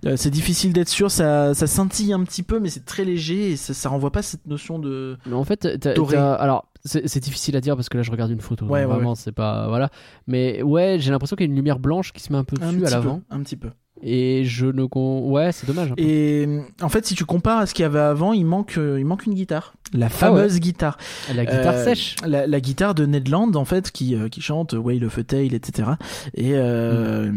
Euh, c'est difficile d'être sûr, ça, ça scintille un petit peu, mais c'est très léger et ça, ça renvoie pas cette notion de. Mais en fait, t'as- alors c'est c'est difficile à dire parce que là je regarde une photo. Ouais, donc ouais, vraiment, c'est pas voilà. Mais ouais, j'ai l'impression qu'il y a une lumière blanche qui se met un peu Un dessus à l'avant. un petit peu. Et je ne con... ouais, c'est dommage. Et en fait, si tu compares à ce qu'il y avait avant, il manque, euh, il manque une guitare. La fameuse guitare. La guitare Euh, sèche. La, la guitare de Ned Land, en fait, qui, euh, qui chante Whale of a Tale, etc. Et, euh,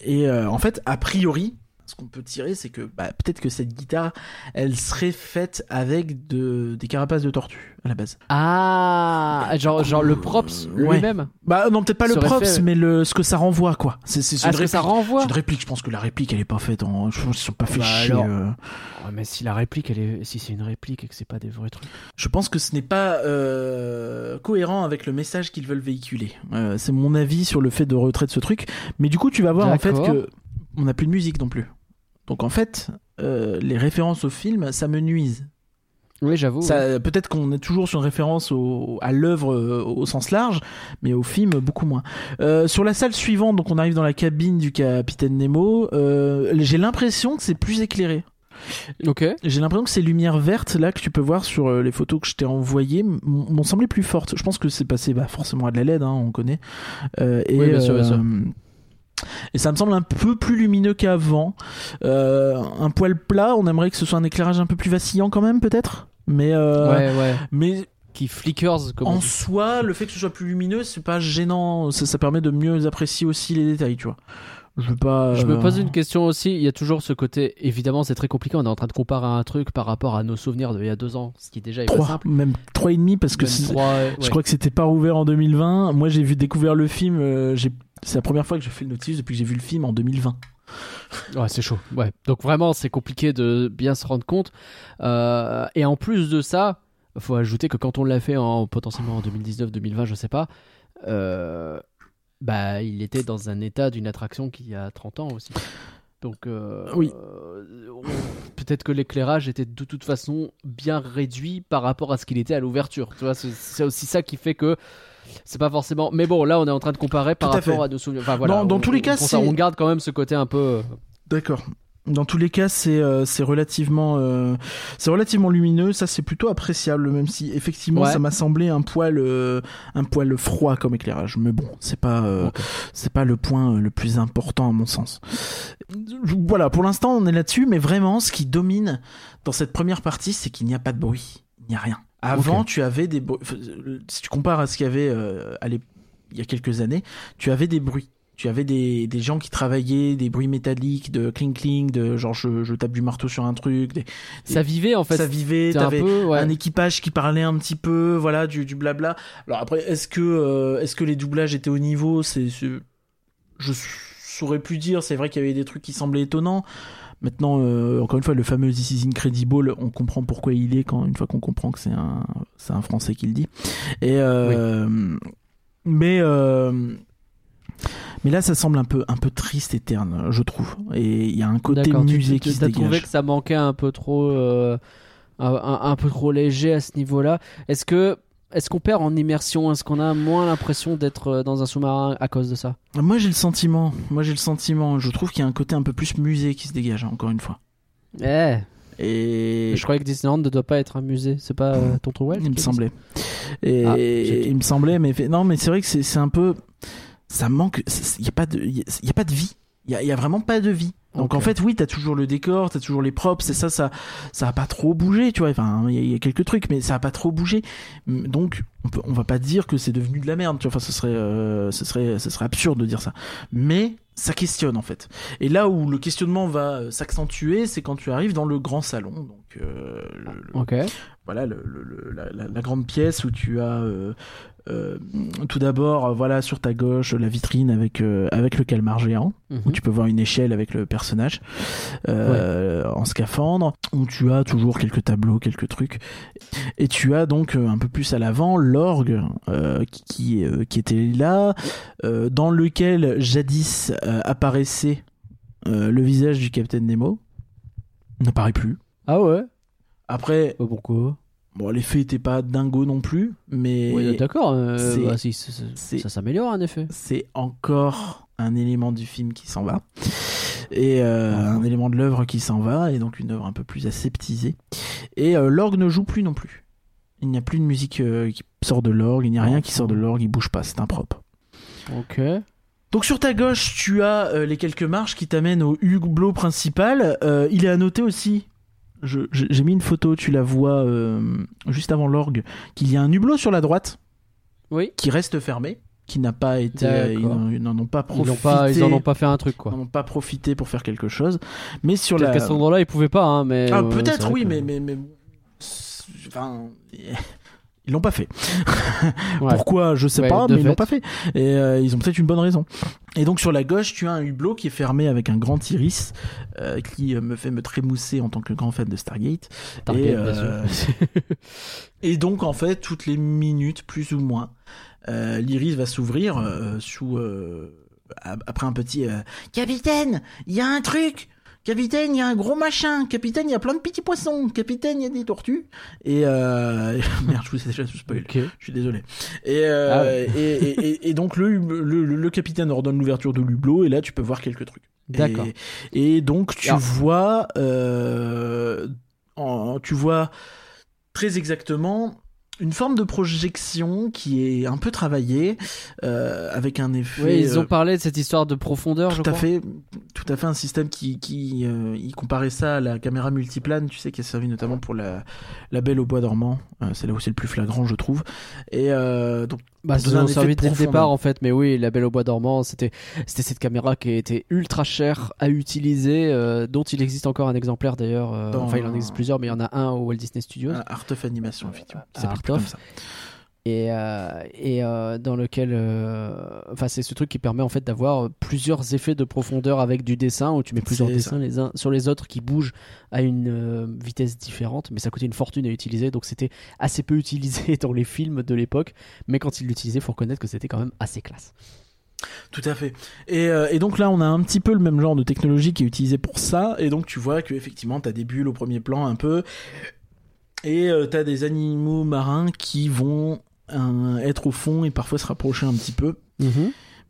et euh, en fait, a priori, ce qu'on peut tirer, c'est que bah, peut-être que cette guitare, elle serait faite avec de, des carapaces de tortue à la base. Ah, genre genre le props lui-même. Bah non, peut-être pas le props, fait- mais le, ce que ça renvoie, quoi. C'est c'est Ah, ce que ça renvoie. Une réplique. Je pense que la réplique, elle est pas faite en. Je pense qu'ils sont pas fait Bah chier. alors. euh. Ouais, mais si la réplique, elle est, si c'est une réplique et que c'est pas des vrais trucs. Je pense que ce n'est pas euh, cohérent avec le message qu'ils veulent véhiculer. Euh, c'est mon avis sur le fait de retrait de ce truc. Mais du coup, tu vas voir en fait que on n'a plus de musique non plus. Donc en fait, euh, les références au film, ça me nuise. Oui, j'avoue. Ça, peut-être qu'on est toujours sur une référence au, à l'œuvre euh, au sens large, mais au film beaucoup moins. Euh, sur la salle suivante, donc on arrive dans la cabine du capitaine Nemo. j'ai l'impression que c'est plus éclairé. Ok. J'ai l'impression que ces lumières vertes là que tu peux voir sur les photos que je t'ai envoyées m'ont semblé plus fortes. Je pense que c'est passé bah, forcément à de la LED, hein, on connaît. Et, Oui, bien sûr, bien sûr. Et ça me semble un peu plus lumineux qu'avant. Euh, un poil plat, on aimerait que ce soit un éclairage un peu plus vacillant quand même, peut-être? Mais, euh, Ouais, ouais. mais Qui flickers comme en soi, le fait que ce soit plus lumineux, c'est pas gênant. Ça, ça permet de mieux apprécier aussi les détails, tu vois. Je veux pas. Je me euh, pose une question aussi. Il y a toujours ce côté. Évidemment, c'est très compliqué. On est en train de comparer un truc par rapport à nos souvenirs d'il y a deux ans, ce qui déjà est pas trois, simple. même trois et demi parce que Même c'est- trois, ouais. Je crois que c'était pas ouvert en 2020. Moi, j'ai vu découvert le film. euh, j'ai- c'est la première fois que je fais le Nautilus depuis que j'ai vu le film en 2020. Ouais, c'est chaud. Ouais. Donc vraiment, c'est compliqué de bien se rendre compte. Euh, et en plus de ça, faut ajouter que quand on l'a fait en potentiellement en 2019-2020, je sais pas, euh, bah il était dans un état d'une attraction qui a 30 ans aussi. Donc euh, Oui. peut-être que l'éclairage était de toute façon bien réduit par rapport à ce qu'il était à l'ouverture. Tu vois, c'est- c'est aussi ça qui fait que c'est pas forcément. Mais bon, là, on est en train de comparer par à rapport fait. à nos souvenirs. Enfin, voilà, Dans- dans on- tous les on- cas, c'est- on garde quand même ce côté un peu. D'accord. Dans tous les cas, c'est euh, relativement euh, c'est relativement lumineux. Ça, c'est plutôt appréciable, même si effectivement, Ouais. ça m'a semblé un poil euh, un poil froid comme éclairage. Mais bon, c'est pas euh, c'est pas le point euh, le plus important à mon sens. Voilà, pour l'instant, on est là-dessus, mais vraiment, ce qui domine dans cette première partie, c'est qu'il n'y a pas de bruit, il n'y a rien. Avant, tu avais des bruits. Si tu compares à ce qu'il y avait euh, à il y a quelques années, tu avais des bruits. Tu avais des, des gens qui travaillaient, des bruits métalliques, de cling cling, de genre je, je tape du marteau sur un truc. des- Ça vivait en fait. ça vivait, un t'avais peu. Ouais. un équipage qui parlait un petit peu, voilà, du, du blabla. Alors après, est-ce que, euh, est-ce que les doublages étaient au niveau? C'est, c'est- je saurais plus dire. C'est vrai qu'il y avait des trucs qui semblaient étonnants. Maintenant, euh, encore une fois, le fameux This is Incredible, on comprend pourquoi il est quand une fois qu'on comprend que c'est un, c'est un Français qui le dit. Et euh, mais euh, mais là, ça semble un peu un peu triste et terne, je trouve. Et il y a un côté musée tu- qui se dégage. trouvé que ça manquait un peu trop, euh, un, un- un peu trop léger à ce niveau-là. Est-ce que, est-ce qu'on perd en immersion? Est-ce qu'on a moins l'impression d'être euh, dans un sous-marin à cause de ça? Moi j'ai le sentiment, moi j'ai le sentiment, je trouve qu'il y a un côté un peu plus musée qui se dégage, hein, encore une fois. Eh, Et je croyais que Disneyland ne doit pas être un musée. C'est pas euh, Tonton Wells il me semblait. Et Ah, il me semblait, mais non, mais c'est vrai que c'est un peu, ça manque, il y a pas de, il y a pas de vie. Il y a, y a vraiment pas de vie. Donc en fait, oui, t'as toujours le décor, t'as toujours les props, c'est ça, ça, ça a pas trop bougé, tu vois. Enfin, il y, a- il y a quelques trucs, mais ça a pas trop bougé. Donc, on, peut, on va pas dire que c'est devenu de la merde, tu vois. Enfin, ce serait, euh, ce serait, ce serait absurde de dire ça. Mais ça questionne en fait. Et là où le questionnement va euh, s'accentuer, c'est quand tu arrives dans le grand salon. Donc, euh, le- le- voilà le- la, la- la grande pièce où tu as euh, euh, tout d'abord euh, voilà sur ta gauche la vitrine avec euh, avec le calmar géant Mhm. où tu peux voir une échelle avec le personnage euh, en scaphandre où tu as toujours quelques tableaux quelques trucs. Et tu as donc un peu plus à l'avant l'orgue qui qui, était là dans lequel jadis apparaissait le visage du capitaine Nemo. N'apparaît plus. Ah ouais? Après Pourquoi Bon, l'effet était pas dingo non plus, mais Oui, d'accord. euh, bah, si, ça s'améliore en effet. c'est encore un élément du film qui s'en va. Et euh, un élément de l'œuvre qui s'en va, et donc une œuvre un peu plus aseptisée. Et euh, l'orgue ne joue plus non plus. Il n'y a plus de musique qui sort de l'orgue, il n'y a rien qui sort de l'orgue, il bouge pas, c'est impropre. Ok. Donc sur ta gauche, tu as les quelques marches qui t'amènent au hublot principal. Il est à noter aussi, j'ai mis une photo, tu la vois euh, juste avant l'orgue, qu'il y a un hublot sur la droite Oui. qui reste fermé, qui n'a pas été, D'accord. ils n'en- ils ont pas Ils, profité. ont pas, ils en ont pas fait un truc ils quoi. n'en ont pas profité pour faire quelque chose. Mais sur la, qu'à cet endroit-là, ils pouvaient pas, hein, mais. ah, euh, peut-être oui, que- mais mais mais enfin. Ils l'ont pas fait. Ouais. Pourquoi Je sais Ouais, pas, mais ils l'ont fait. pas fait. Et euh, ils ont peut-être une bonne raison. Et donc sur la gauche, tu as un hublot qui est fermé avec un grand iris euh, qui euh, me fait me trémousser en tant que grand fan de Stargate. Target, et, euh. Et donc en fait, toutes les minutes, plus ou moins, euh, l'iris va s'ouvrir euh, sous euh, ap- après un petit euh, capitaine, il y a un truc. Capitaine, il y a un gros machin. Capitaine, il y a plein de petits poissons. Capitaine, il y a des tortues. Et euh... merde, je vous ai déjà spoilé. Ok. Je suis désolé. Et, euh, Ah ouais. et, et, et- et donc le, capitaine ordonne l'ouverture de l'hublot et là tu peux voir quelques trucs. D'accord. Et, donc tu Alors- vois, euh, en- tu vois très exactement une forme de projection qui est un peu travaillée euh, avec un effet. Oui, ils ont parlé de cette histoire de profondeur, je tout à crois. fait, tout à fait un système qui, qui euh, il comparait ça à la caméra multiplane, tu sais, qui a servi notamment pour la, la Belle au bois dormant. Euh, c'est là où c'est le plus flagrant, je trouve. Et euh, donc Bah, ça servi dès le départ en fait, mais oui, La Belle au Bois dormant, c'était c'était cette caméra qui était ultra chère à utiliser, euh, dont il existe encore un exemplaire d'ailleurs. euh, Enfin, il en existe plusieurs, mais il y en a un au Walt Disney Studios. un Art of Animation, effectivement. s'appelle Art of. comme ça. Et, euh, et euh, dans lequel euh, enfin c'est ce truc qui permet en fait d'avoir plusieurs effets de profondeur avec du dessin où tu mets plusieurs dessins les uns sur les autres qui bougent à une vitesse différente mais ça coûtait une fortune à utiliser donc c'était assez peu utilisé dans les films de l'époque mais quand ils l'utilisaient faut reconnaître que c'était quand même assez classe Tout à fait. Et, euh, et donc là, on a un petit peu le même genre de technologie qui est utilisée pour ça. Et donc tu vois que effectivement, t'as des bulles au premier plan un peu, et euh, t'as des animaux marins qui vont euh, être au fond et parfois se rapprocher un petit peu.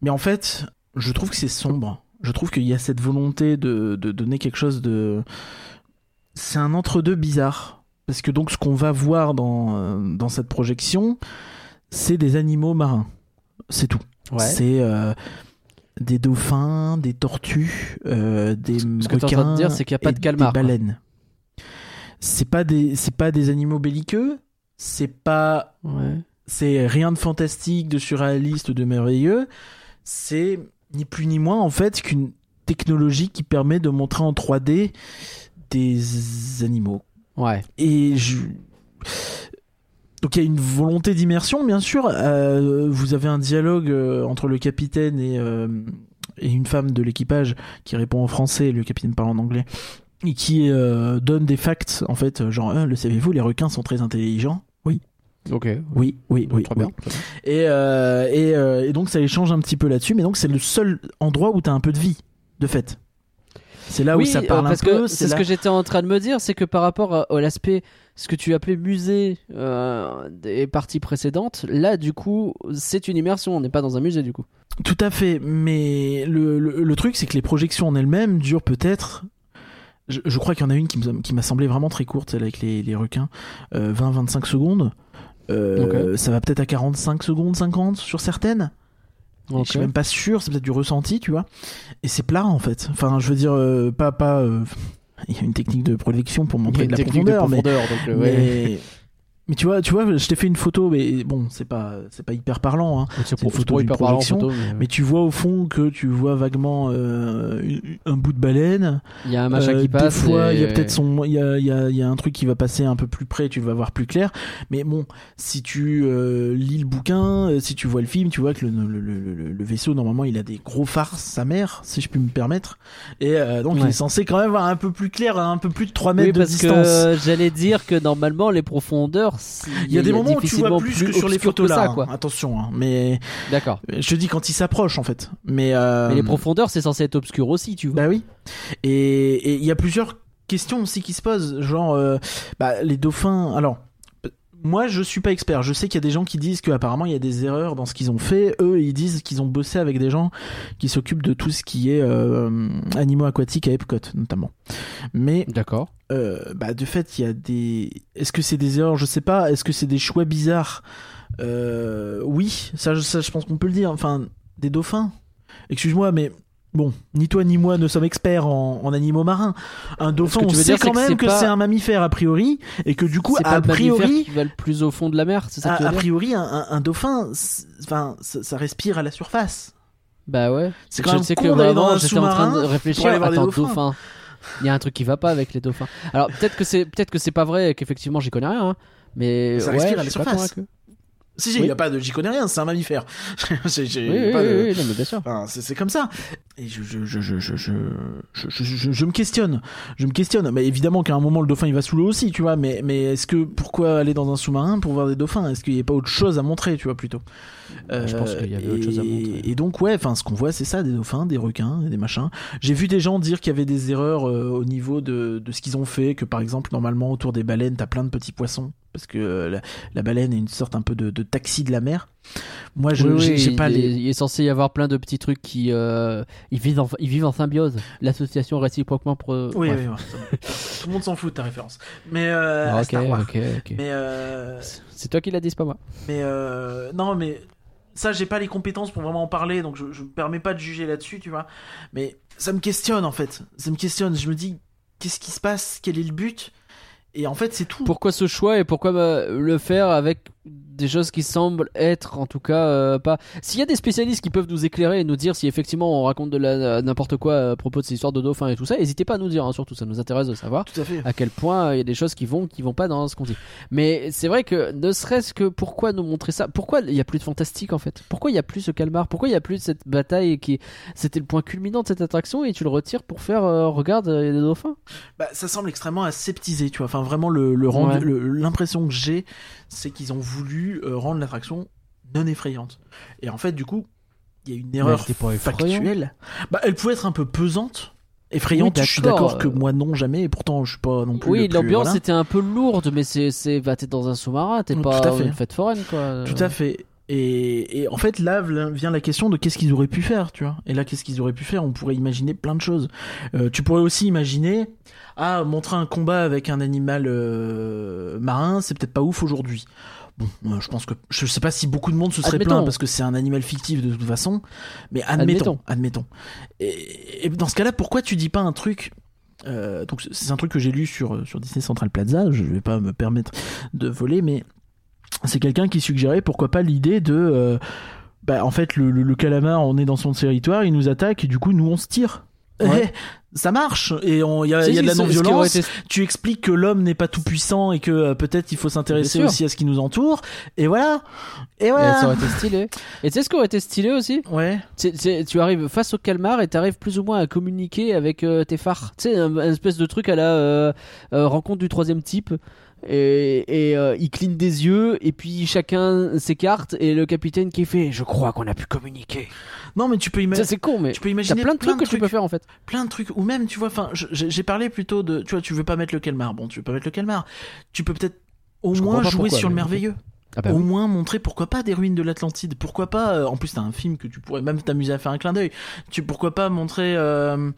Mais en fait, je trouve que c'est sombre. Je trouve qu'il y a cette volonté de, de donner quelque chose de. C'est un entre-deux bizarre. Parce que donc, ce qu'on va voir dans, dans cette projection, c'est des animaux marins. C'est tout. ouais C'est euh, des dauphins, des tortues, euh, des Ce que en train de dire, c'est qu'il y a pas de calmar, Des baleines. C'est pas des, c'est pas des animaux belliqueux. C'est pas ouais c'est rien de fantastique, de surréaliste, de merveilleux. C'est ni plus ni moins en fait qu'une technologie qui permet de montrer en 3D des animaux. ouais Et je... Donc il y a une volonté d'immersion, bien sûr. Euh, vous avez un dialogue euh, entre le capitaine et, euh, et une femme de l'équipage qui répond en français, le capitaine parle en anglais, et qui donne des facts, en fait, genre, le savez-vous, les requins sont très intelligents? Oui, ok oui, oui, oui. très oui. bien. Et, euh, et, euh, et donc ça échange un petit peu là-dessus, mais donc c'est le seul endroit où tu as un peu de vie, de fait. C'est là où ça parle euh, parce un peu. que c'est ce là- que j'étais en train de me dire, c'est que par rapport à, à l'aspect, ce que tu appelais musée euh, des parties précédentes, là du coup, c'est une immersion, on n'est pas dans un musée du coup. Tout à fait, mais le, le, le truc c'est que les projections en elles-mêmes durent peut-être. Je, je crois qu'il y en a une qui m'a- qui m'a semblé vraiment très courte, celle avec les, les requins, euh, 20-25 secondes. Euh, Ça va peut-être à 45 secondes, 50 sur certaines. Ok. Je suis même pas sûr, c'est peut-être du ressenti, tu vois. Et c'est plat en fait. Enfin, je veux dire, euh, pas. pas euh, Il y a une technique de projection pour montrer de la technique de profondeur, mais, profondeur, donc, euh, ouais. mais, mais tu vois, tu vois, je t'ai fait une photo, mais bon, c'est pas, c'est pas hyper parlant. Hein. C'est une photo d'une projection, Mais tu vois au fond que tu vois vaguement euh, un bout de baleine. Il y a un machin Euh, qui passe. Des fois, et- il y a peut-être son, il y a, il y, a, il y a un truc qui va passer un peu plus près, tu vas voir plus clair. Mais bon, si tu euh, lis le bouquin, euh, si tu vois le film, tu vois que le, le, le, le- le vaisseau normalement il a des gros phares, sa mère, si je puis me permettre. Et euh, donc il est censé quand même avoir un peu plus clair, un peu plus de 3 Oui, mètres de parce distance. que j'allais dire que normalement les profondeurs. Il y a des moments où tu vois plus que sur les photos là. quoi. Attention, hein. mais D'accord. je te dis quand il s'approche en fait. Mais, euh, Mais les profondeurs, c'est censé être obscur aussi, tu vois. Bah oui. Et et il y a plusieurs questions aussi qui se posent, genre euh, bah, les dauphins. Alors. Moi, je suis pas expert. Je sais qu'il y a des gens qui disent qu'apparemment il y a des erreurs dans ce qu'ils ont fait. Eux, ils disent qu'ils ont bossé avec des gens qui s'occupent de tout ce qui est euh, animaux aquatiques à Epcot, notamment. Mais D'accord. euh, bah, de fait, il y a des. Est-ce que c'est des erreurs? Je sais pas. Est-ce que c'est des choix bizarres? Euh, Oui, ça, ça, je pense qu'on peut le dire. Enfin, des dauphins. Excuse-moi, mais bon, ni toi ni moi ne sommes experts en, en animaux marins. Un dauphin, on sait quand que même c'est que pas- c'est un mammifère a priori, et que du coup, pas a mammifère priori, qui va le plus au fond de la mer, c'est ça a, que priori, un, un- un dauphin, enfin, ça, respire à la surface. Bah ouais. C'est Je quand même sais con que vraiment, un j'étais en train de réfléchir. Attends, dauphins. dauphin. Il y a un truc qui va pas avec les dauphins. Alors peut-être que c'est peut-être que c'est pas vrai, qu'effectivement j'y connais rien, hein. mais Ça ouais, respire à je la pas surface. Si, si, il Oui. y a pas de, j'y connais rien, c'est un mammifère. J'ai- j'ai Oui, oui, pas oui, de- oui, non, mais bien sûr. Enfin, c'est comme ça. Et je, je, je, je, je, je, je, je- je- je me questionne. Je me questionne. Mais évidemment qu'à un moment, le dauphin, il va sous l'eau aussi, tu vois. Mais, mais est-ce que, pourquoi aller dans un sous-marin pour voir des dauphins Est-ce qu'il n'y a pas autre chose à montrer, tu vois, plutôt Bah, je pense qu'il y avait autre et- chose à montrer. Et donc, ouais, enfin, ce qu'on voit, c'est ça, des dauphins, des requins, des machins. J'ai vu des gens dire qu'il y avait des erreurs euh, au niveau de, de ce qu'ils ont fait, que par exemple, normalement, autour des baleines, t'as plein de petits poissons. Parce que euh, la, la baleine est une sorte un peu de, de taxi de la mer. Moi, je Oui, il, pas est- les. il est censé y avoir plein de petits trucs qui euh, ils vivent en, ils vivent en symbiose. L'association réciproquement pro. Oui, oui, oui. Tout le monde s'en fout de ta référence. Mais euh, Ah, à ok, Star Wars. ok, ok. Mais euh, C'est toi qui l'as dit, c'est pas moi. mais euh, non, mais ça, j'ai pas les compétences pour vraiment en parler, donc je, me permets pas de juger là-dessus, tu vois. Mais ça me questionne en fait. Ça me questionne. Je me dis, qu'est-ce qui se passe? Quel est le but? Et en fait, c'est tout. Pourquoi ce choix et pourquoi bah, le faire avec des choses qui semblent être en tout cas euh, pas. S'il y a des spécialistes qui peuvent nous éclairer et nous dire si effectivement on raconte de la n'importe quoi à propos de ces histoires de dauphins et tout ça, n'hésitez pas à nous dire. hein, surtout, ça nous intéresse de savoir. Tout à fait. à quel point euh, il y a des choses qui vont qui vont pas dans ce qu'on dit. Mais c'est vrai que ne serait-ce que pourquoi nous montrer ça? Pourquoi il y a plus de fantastique en fait? Pourquoi il y a plus ce calmar? Pourquoi il y a plus cette bataille qui c'était le point culminant de cette attraction et tu le retires pour faire euh, regarde il y a des dauphins? Bah, ça semble extrêmement aseptisé, tu vois. Enfin, vraiment, Ouais. le- l'impression que j'ai, c'est qu'ils ont voulu euh, rendre l'attraction non effrayante. Et en fait, du coup, il y a une erreur factuelle. Bah, elle pouvait être un peu pesante. Effrayante, Oui, je suis d'accord. que moi non jamais, et pourtant je suis pas non plus. Oui, l'ambiance voilà. était un peu lourde, mais c'est bah, t'es dans un sous-marin, t'es pas à fait. une fête foraine quoi. Tout à fait. Et, et en fait, là vient la question de qu'est-ce qu'ils auraient pu faire, tu vois. Et là, qu'est-ce qu'ils auraient pu faire? On pourrait imaginer plein de choses. Euh, tu pourrais aussi imaginer, ah, montrer un combat avec un animal euh, marin, c'est peut-être pas ouf aujourd'hui. Bon, euh, je pense que je sais pas si beaucoup de monde se serait Admettons. plaint parce que c'est un animal fictif de toute façon, mais admettons, Admettons. admettons. Et, et dans ce cas-là, pourquoi tu dis pas un truc euh, donc c'est un truc que j'ai lu sur sur Disney Central Plaza. Je vais pas me permettre de voler, mais c'est quelqu'un qui suggérait pourquoi pas l'idée de euh, bah en fait le, le, le calamar on est dans son territoire il nous attaque et du coup nous on se tire Ouais. Ça marche et il y a, Si, il y a si, de la ce- ce qui aurait non-violence été- tu expliques que l'homme n'est pas tout puissant et que euh, peut-être il faut s'intéresser aussi à ce qui nous entoure et voilà et Et voilà ça aurait été stylé. Et tu sais ce qui aurait été stylé aussi ouais tu arrives face au calmar et tu arrives plus ou moins à communiquer avec euh, tes phares. Tu sais, un, un espèce de truc à la euh, rencontre du troisième type. Et, et euh, il cligne des yeux et puis chacun s'écarte et le capitaine qui fait je crois qu'on a pu communiquer. Non mais tu peux ça imaginer c'est con mais tu peux imaginer plein de trucs que tu peux faire en fait. plein de trucs ou même tu vois enfin j'ai parlé plutôt de tu vois tu veux pas mettre le calmar. Bon tu veux pas mettre le calmar. Tu peux peut-être au Je moins jouer pourquoi, sur le merveilleux. Ah bah au oui. moins montrer pourquoi pas des ruines de l'Atlantide. Pourquoi pas euh, en plus t'as un film que tu pourrais même t'amuser à faire un clin d'œil. Tu pourquoi pas montrer euh,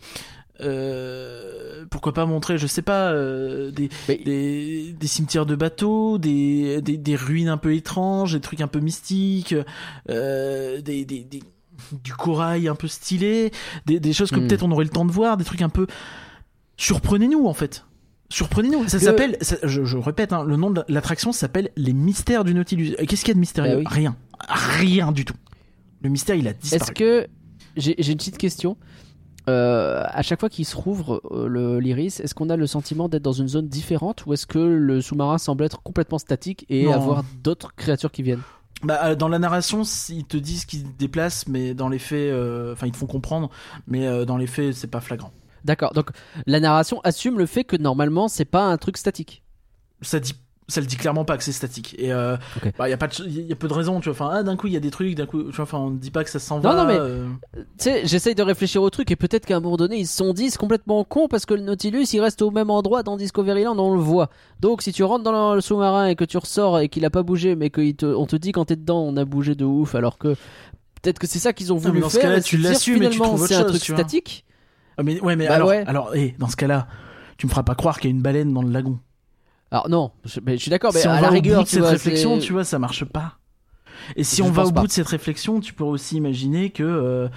euh, pourquoi pas montrer je sais pas euh, des, Mais- des des cimetières de bateaux des, des des ruines un peu étranges des trucs un peu mystiques euh, des, des, des- du corail un peu stylé des, choses que Hmm. peut-être on aurait le temps de voir des trucs un peu surprenez-nous en fait Surprenez-nous. Ça s'appelle, je, je répète, hein, le nom de l'attraction s'appelle Les Mystères du Nautilus. Qu'est-ce qu'il y a de mystérieux? Bah oui. Rien. Rien du tout. Le mystère, il a disparu. Est-ce que j'ai une petite question Euh, à chaque fois qu'il se rouvre euh, l'iris, est-ce qu'on a le sentiment d'être dans une zone différente ou est-ce que le sous-marin semble être complètement statique et Non. avoir d'autres créatures qui viennent? Bah, euh, dans la narration, ils te disent qu'ils se déplacent, mais dans les faits, euh, enfin, ils te font comprendre, mais dans les faits, c'est pas flagrant. D'accord, donc la narration assume le fait que normalement c'est pas un truc statique. Ça dit, ça le dit clairement pas que c'est statique. Et euh, Ok. bah, y a pas, de ch- y a peu de raisons, tu vois. Enfin, ah, d'un coup, il y a des trucs, d'un coup, tu vois. Enfin, on ne dit pas que ça s'en va. Non, non, mais- euh, Tu sais, j'essaye de réfléchir au truc et peut-être qu'à un moment donné ils se sont dit c'est complètement con parce que le Nautilus il reste au même endroit dans Discoveryland, on le voit. Donc si tu rentres dans le sous-marin et que tu ressors et qu'il a pas bougé mais qu'on te, on te dit quand t'es dedans on a bougé de ouf alors que peut-être que c'est ça qu'ils ont Non, voulu mais dans ce faire. cas-là, et se tu l'assumes et tu trouves autre un chose, truc statique. ah, mais ouais, mais Bah alors, ouais. alors, eh, dans ce cas-là, tu me feras pas croire qu'il y a une baleine dans le lagon. Alors non, je, mais je suis d'accord, mais si on va la au bout de tu cette vois, réflexion, tu vois, ça marche pas. Et si Je on va au pas. bout de cette réflexion, tu pourrais aussi imaginer que. euh,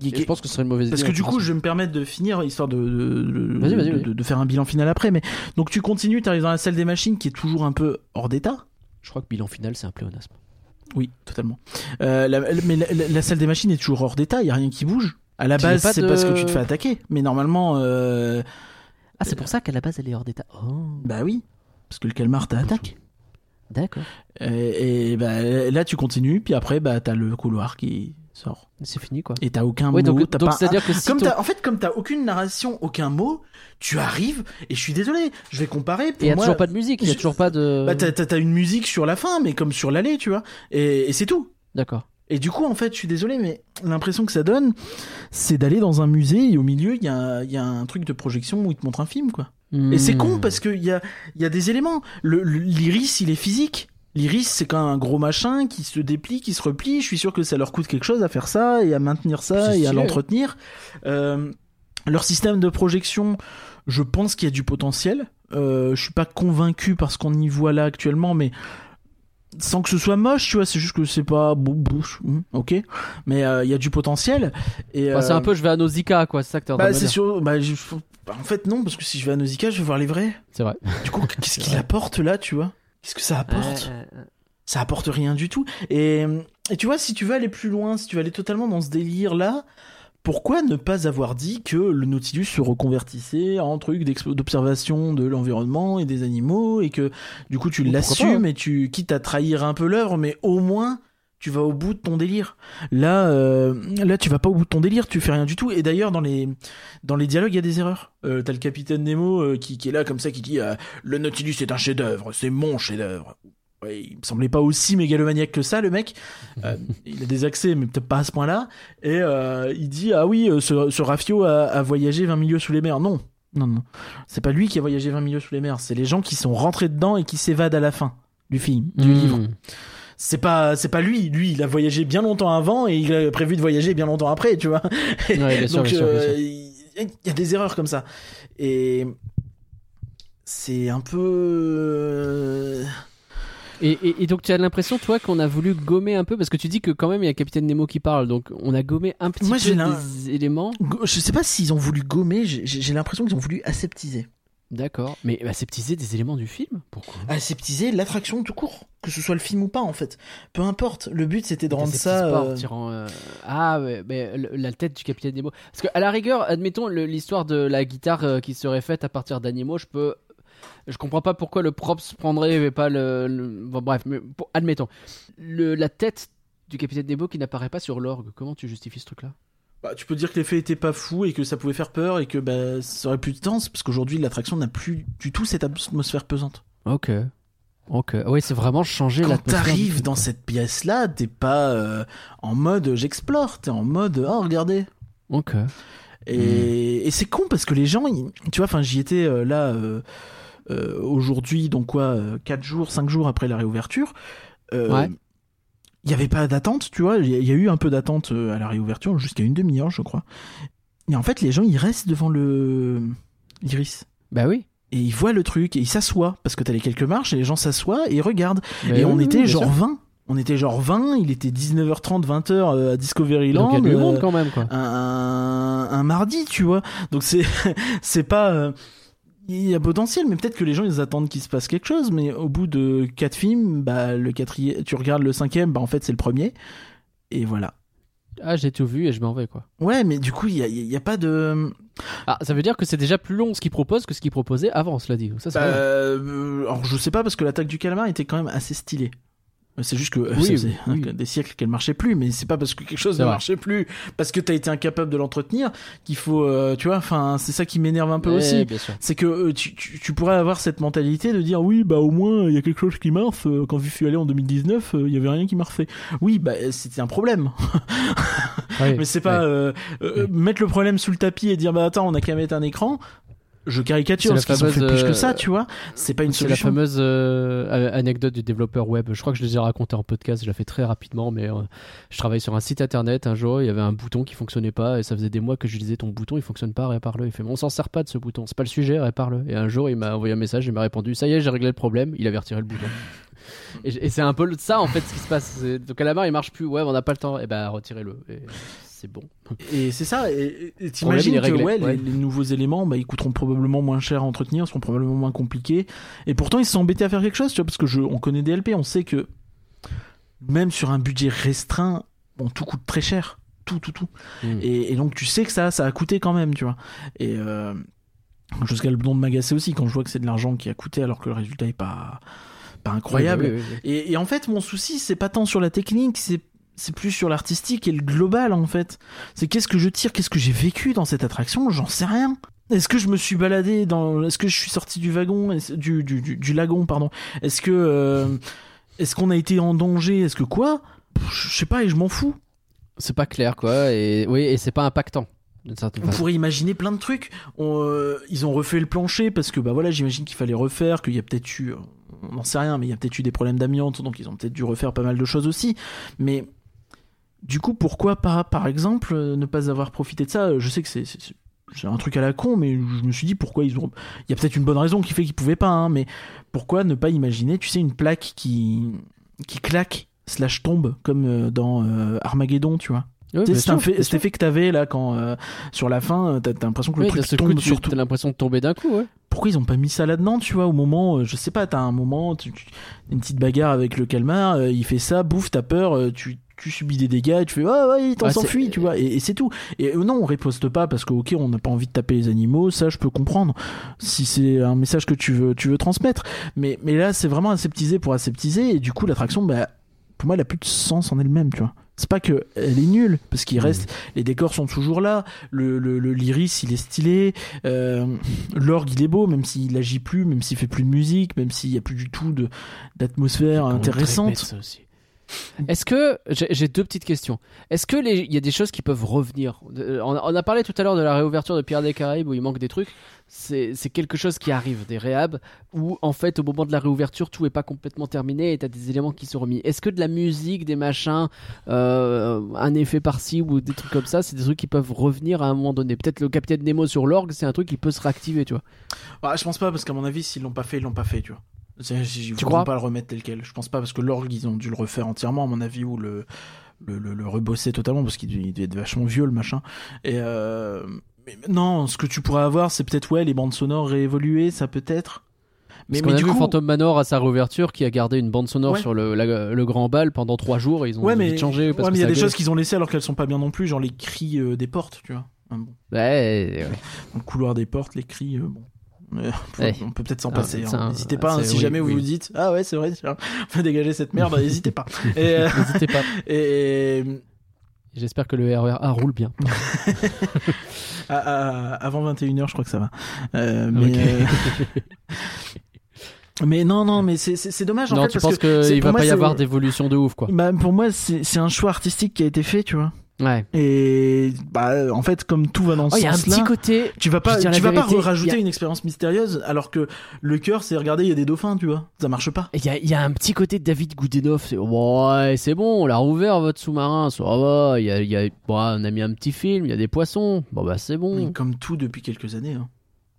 y- je pense que ce serait une mauvaise Parce idée. que du coup, je vais me permettre de finir, histoire de, de, faire un bilan final après. Mais donc tu continues, tu arrives dans la salle des machines qui est toujours un peu hors d'état. je crois que bilan final c'est un pléonasme. Oui, totalement. Euh, la- mais la, la- la salle des machines est toujours hors d'état, il y a rien qui bouge. À la base, c'est parce que tu te fais attaquer. Mais normalement, euh, Ah, c'est pour ça qu'à la base elle est hors d'état. Oh, bah oui, parce que le calmar t'attaque. d'accord. Et, et bah, là, tu continues, puis après, bah, t'as le couloir qui sort. C'est fini quoi. Et t'as aucun mot, donc, t'as donc pas c'est-à-dire que si Comme en fait, comme t'as aucune narration, aucun mot, tu arrives, et je suis désolé, je vais comparer. Et Pour il y a moi, toujours pas de musique, il y a je- toujours pas de. Bah, t'as, une musique sur la fin, mais comme sur l'allée, tu vois. Et, et c'est tout. D'accord. Et du coup, en fait, je suis désolé, mais l'impression que ça donne, c'est d'aller dans un musée et au milieu, il y a, il y a un truc de projection où il te montre un film, quoi. Et c'est Hmm. con parce qu'il y a, il y a des éléments. L'iris, il est physique. L'iris, c'est quand même un gros machin qui se déplie, qui se replie. Je suis sûr que ça leur coûte quelque chose à faire ça et à maintenir ça et à l'entretenir. Euh, leur système de projection, je pense qu'il y a du potentiel. Euh, je suis pas convaincu par ce qu'on y voit là actuellement, mais sans que ce soit moche, tu vois, c'est juste que c'est pas bou- bouche, hum, ok, mais euh, il y a du potentiel. Et Enfin, c'est euh, un peu je vais à Nausicaa quoi, c'est ça que t'es en bah, c'est sûr. Bah, je- bah, en fait, non, parce que si je vais à Nausicaa, je vais voir les vrais. C'est vrai. Du coup, qu'est-ce qu'il apporte là, tu vois? Qu'est-ce que ça apporte? Euh, euh, Ça apporte rien du tout. Et, et tu vois, si tu veux aller plus loin, si tu veux aller totalement dans ce délire-là, pourquoi ne pas avoir dit que le Nautilus se reconvertissait en truc d'observation de l'environnement et des animaux et que du coup tu l'assumes et tu quittes à trahir un peu l'œuvre, mais au moins tu vas au bout de ton délire. Là, euh, là, tu vas pas au bout de ton délire, tu fais rien du tout. Et d'ailleurs, dans les dans les dialogues, il y a des erreurs. Euh, T'as le capitaine Nemo euh, qui, qui est là comme ça, qui dit le Nautilus est un chef-d'œuvre, c'est mon chef-d'œuvre. Ouais, il me semblait pas aussi mégalomaniaque que ça, le mec. Euh, il a des accès, mais peut-être pas à ce point-là. Et euh, il dit ah oui, euh, ce, ce Rafio a, a voyagé 20 milieux sous les mers. Non, non, non. C'est pas lui qui a voyagé 20 milieux sous les mers. C'est les gens qui sont rentrés dedans et qui s'évadent à la fin du film, du hmm. livre. C'est pas, c'est pas lui. Lui, il a voyagé bien longtemps avant et il a prévu de voyager bien longtemps après, tu vois. Ouais, bien sûr, Donc, bien sûr, bien euh, sûr. il y a des erreurs comme ça. Et c'est un peu. Et, et- et donc tu as l'impression toi qu'on a voulu gommer un peu parce que tu dis que quand même il y a Capitaine Nemo qui parle donc on a gommé un petit Moi, peu des éléments. Je sais pas s'ils ont voulu gommer. J'ai l'impression qu'ils ont voulu aseptiser. D'accord. Mais aseptiser des éléments du film? Pourquoi? Aseptiser l'attraction tout court, que ce soit le film ou pas en fait. Peu importe. Le but c'était de rendre ça. euh, tirant, euh, Ah mais la tête du capitaine Nemo. Parce que à la rigueur, admettons l'histoire de la guitare euh, qui serait faite à partir d'animaux, je peux. Je comprends pas pourquoi le props prendrait mais pas le. le- Bon, bref, mais pour- admettons. Le, la tête du capitaine Nemo qui n'apparaît pas sur l'orgue. Comment tu justifies ce truc-là? Bah, tu peux dire que l'effet était pas fou et que ça pouvait faire peur et que bah, ça aurait plus de sens parce qu'aujourd'hui l'attraction n'a plus du tout cette atmosphère pesante. Ok. Ok. Oui, c'est vraiment changer Quand l'atmosphère. du t'arrives dans cette pièce là, t'es pas euh, en mode j'explore, t'es en mode oh regardez. Ok. Et, et c'est con parce que les gens, ils- tu vois, enfin j'y étais euh, là euh, euh, aujourd'hui, donc quoi, 4 jours, 5 jours après la réouverture. Euh, Ouais. Il y avait pas d'attente, tu vois. Il y, a- il y a eu un peu d'attente euh, à la réouverture, jusqu'à une demi-heure, je crois. Et en fait, les gens, ils restent devant le l'iris. Bah oui. Et ils voient le truc et ils s'assoient parce que t'as les quelques marches et les gens s'assoient et ils regardent. Bah et oui, on oui, était genre sûr. 20. On était genre 20, il était 19h30, 20h euh, à Discoveryland. Donc il y a du euh, monde quand même quoi. un, un, un mardi, tu vois. Donc c'est c'est pas. Il y a potentiel, mais peut-être que les gens ils attendent qu'il se passe quelque chose. Mais au bout de quatre films, bah le quatrième, tu regardes le cinquième, bah en fait c'est le premier. Et voilà. Ah, j'ai tout vu et je m'en vais quoi. Ouais, mais du coup il y a, il y a pas de. Ah, ça veut dire que c'est déjà plus long ce qu'il propose que ce qu'il proposait avant, cela dit. Ça, Bah, euh, alors je sais pas parce que l'attaque du calmar était quand même assez stylée. C'est juste que euh, Oui, ça faisait oui. hein, des siècles qu'elle marchait plus, mais c'est pas parce que quelque chose ne vrai. marchait plus, parce que t'as été incapable de l'entretenir, qu'il faut, euh, tu vois, enfin, c'est ça qui m'énerve un peu Ouais, aussi. C'est que euh, tu, tu, tu pourrais avoir cette mentalité de dire oui, bah au moins il y a quelque chose qui marche. euh, Quand je suis allé en 2019, euh, il y avait rien qui marchait. Oui, bah c'était un problème. Ouais, Mais c'est pas ouais. euh, euh, mettre le problème sous le tapis et dire bah attends, on a qu'à mettre un écran. Je caricature parce qu'ils ont fait plus que euh, ça, tu vois. C'est pas une C'est la solution. fameuse euh, anecdote du développeur web. Je crois que je les ai raconté en podcast. Je la fais très rapidement, mais euh, je travaillais sur un site internet. Un jour, il y avait un bouton qui fonctionnait pas, et ça faisait des mois que je lui disais ton bouton il fonctionne pas, répare-le. Il fait mais on s'en sert pas de ce bouton. C'est pas le sujet, répare-le. Et un jour, il m'a envoyé un message, il m'a répondu ça y est, j'ai réglé le problème. Il avait retiré le bouton. Et, c'est un peu ça en fait ce qui se passe. Donc à la main, il marche plus. Ouais, on n'a pas le temps. Et ben retirez-le. Et c'est bon. Et c'est ça. Et t'imagines que réglé, ouais, ouais. Les, les nouveaux éléments, bah, ils coûteront probablement moins cher à entretenir, seront probablement moins compliqués. Et pourtant, ils se sont embêtés à faire quelque chose, tu vois, parce que je, on connaît DLP, on sait que même sur un budget restreint, bon, tout coûte très cher. Tout, tout, tout. Mm. Et, et donc, tu sais que ça, ça a coûté quand même, tu vois. Et euh, jusqu'à le don de m'agacer aussi quand je vois que c'est de l'argent qui a coûté alors que le résultat est pas, pas incroyable. Oui, oui, oui, oui. Et, et en fait, mon souci, c'est pas tant sur la technique, c'est c'est plus sur l'artistique et le global en fait. C'est qu'est-ce que je tire, qu'est-ce que j'ai vécu dans cette attraction, j'en sais rien. Est-ce que je me suis baladé dans, est-ce que je suis sorti du wagon, du, du, du, du lagon, pardon. Est-ce que, euh, est-ce qu'on a été en danger, est-ce que quoi? Je sais pas et je m'en fous. C'est pas clair quoi. Et oui, et c'est pas impactant. On pourrait imaginer plein de trucs. On, euh, ils ont refait le plancher parce que bah voilà, j'imagine qu'il fallait refaire, qu'il y a peut-être eu, on n'en sait rien, mais il y a peut-être eu des problèmes d'amiante, donc ils ont peut-être dû refaire pas mal de choses aussi. Mais du coup, pourquoi pas, par exemple, euh, ne pas avoir profité de ça? Je sais que c'est c'est- c'est- c'est un truc à la con, mais je me suis dit pourquoi ils ont. Il y a peut-être une bonne raison qui fait qu'ils pouvaient pas, hein, mais pourquoi ne pas imaginer, tu sais, une plaque qui qui claque slash tombe comme euh, dans euh, Armageddon, tu vois? Tu sais, c'est fait- cet effet que t'avais là quand euh, sur la fin, euh, t'as t'as l'impression que le truc coup, tombe tu sur tout. as l'impression de tomber d'un coup, ouais. Pourquoi ils ont pas mis ça là-dedans, tu vois, au moment, euh, je sais pas, t'as un moment, tu, tu- une petite bagarre avec le calmar, euh, il fait ça, bouffe, t'as peur, euh, tu, tu subis des dégâts, et tu fais ah ouais, il t'en s'enfuit, tu vois, et, et c'est tout. Et euh, non, on riposte pas parce que ok, on n'a pas envie de taper les animaux, ça je peux comprendre. Si c'est un message que tu veux, tu veux transmettre, mais mais là c'est vraiment aseptisé pour aseptiser, et du coup l'attraction, bah pour moi, elle a plus de sens en elle-même, tu vois. C'est pas que elle est nulle, parce qu'il reste, les décors sont toujours là, le, le, il est stylé, euh, l'orgue il est beau, même s'il agit plus, même s'il fait plus de musique, même s'il y a plus du tout de d'atmosphère intéressante. ça aussi. Est-ce que j'ai deux petites questions. Est-ce que il y a des choses qui peuvent revenir on, a- parlé tout à l'heure de la réouverture de Pierre des Caraïbes où il manque des trucs. C'est quelque chose qui arrive, des réhabs où en fait au moment de la réouverture tout est pas complètement terminé et t'as des éléments qui sont remis. Est-ce que de la musique, des machins, euh, un effet par-ci ou des trucs comme ça, c'est des trucs qui peuvent revenir à un moment donné. Peut-être le Capitaine Nemo sur l'orgue, c'est un truc qui peut se réactiver, tu vois. Ah, je pense pas, parce qu'à mon avis, s'ils l'ont pas fait, ils l'ont pas fait, tu vois. Ils Tu crois pas le remettre tel quel. Je pense pas, parce que l'orgue, ils ont dû le refaire entièrement, à mon avis, ou le, le, le, le rebosser totalement, parce qu'il devait, être vachement vieux, le machin. Et euh, mais non, ce que tu pourrais avoir, c'est peut-être, ouais, les bandes sonores réévoluées, ça peut être. Mais, Parce qu'on mais a du vu coup, Phantom Manor à sa réouverture qui a gardé une bande sonore Ouais. sur le, la- le grand bal pendant trois jours et ils ont ouais, mais vite changé. Parce ouais, que mais il y a des gueule. choses qu'ils ont laissées alors qu'elles sont pas bien non plus, genre les cris euh, des portes, tu vois. Ah, bon. Ouais, ouais. Dans le couloir des portes, les cris, euh, bon. Euh, Ouais. On peut peut-être s'en Ah, passer. hein. N'hésitez pas, hein, si oui, jamais vous oui. vous dites Ah ouais, c'est vrai, tiens, on peut dégager cette merde, n'hésitez pas. Euh, N'hésitez pas. et, J'espère que le RER A roule bien. à- à- avant 21h, je crois que ça va. Euh, mais, euh, non, non, mais c'est- dommage en non, fait. tu parce penses qu'il va moi, pas y avoir d'évolution de ouf, quoi. Bah, pour moi, c'est un choix artistique qui a été fait, tu vois. Ouais. Et bah, en fait, comme tout va dans Oh, ce il y a un sens-là. petit côté. Tu vas pas, tu vas pas vérité, rajouter y a- une expérience mystérieuse alors que le cœur c'est regarder il y a des dauphins tu vois ça marche pas Il y a, il y a un petit côté de David Goudenoff. C'est ouais, c'est bon, on l'a rouvert votre sous-marin. Ça va. Il y a, il y a, bon, on a mis un petit film. Il y a des poissons. Bon bah c'est Mais bon. comme tout depuis quelques années hein.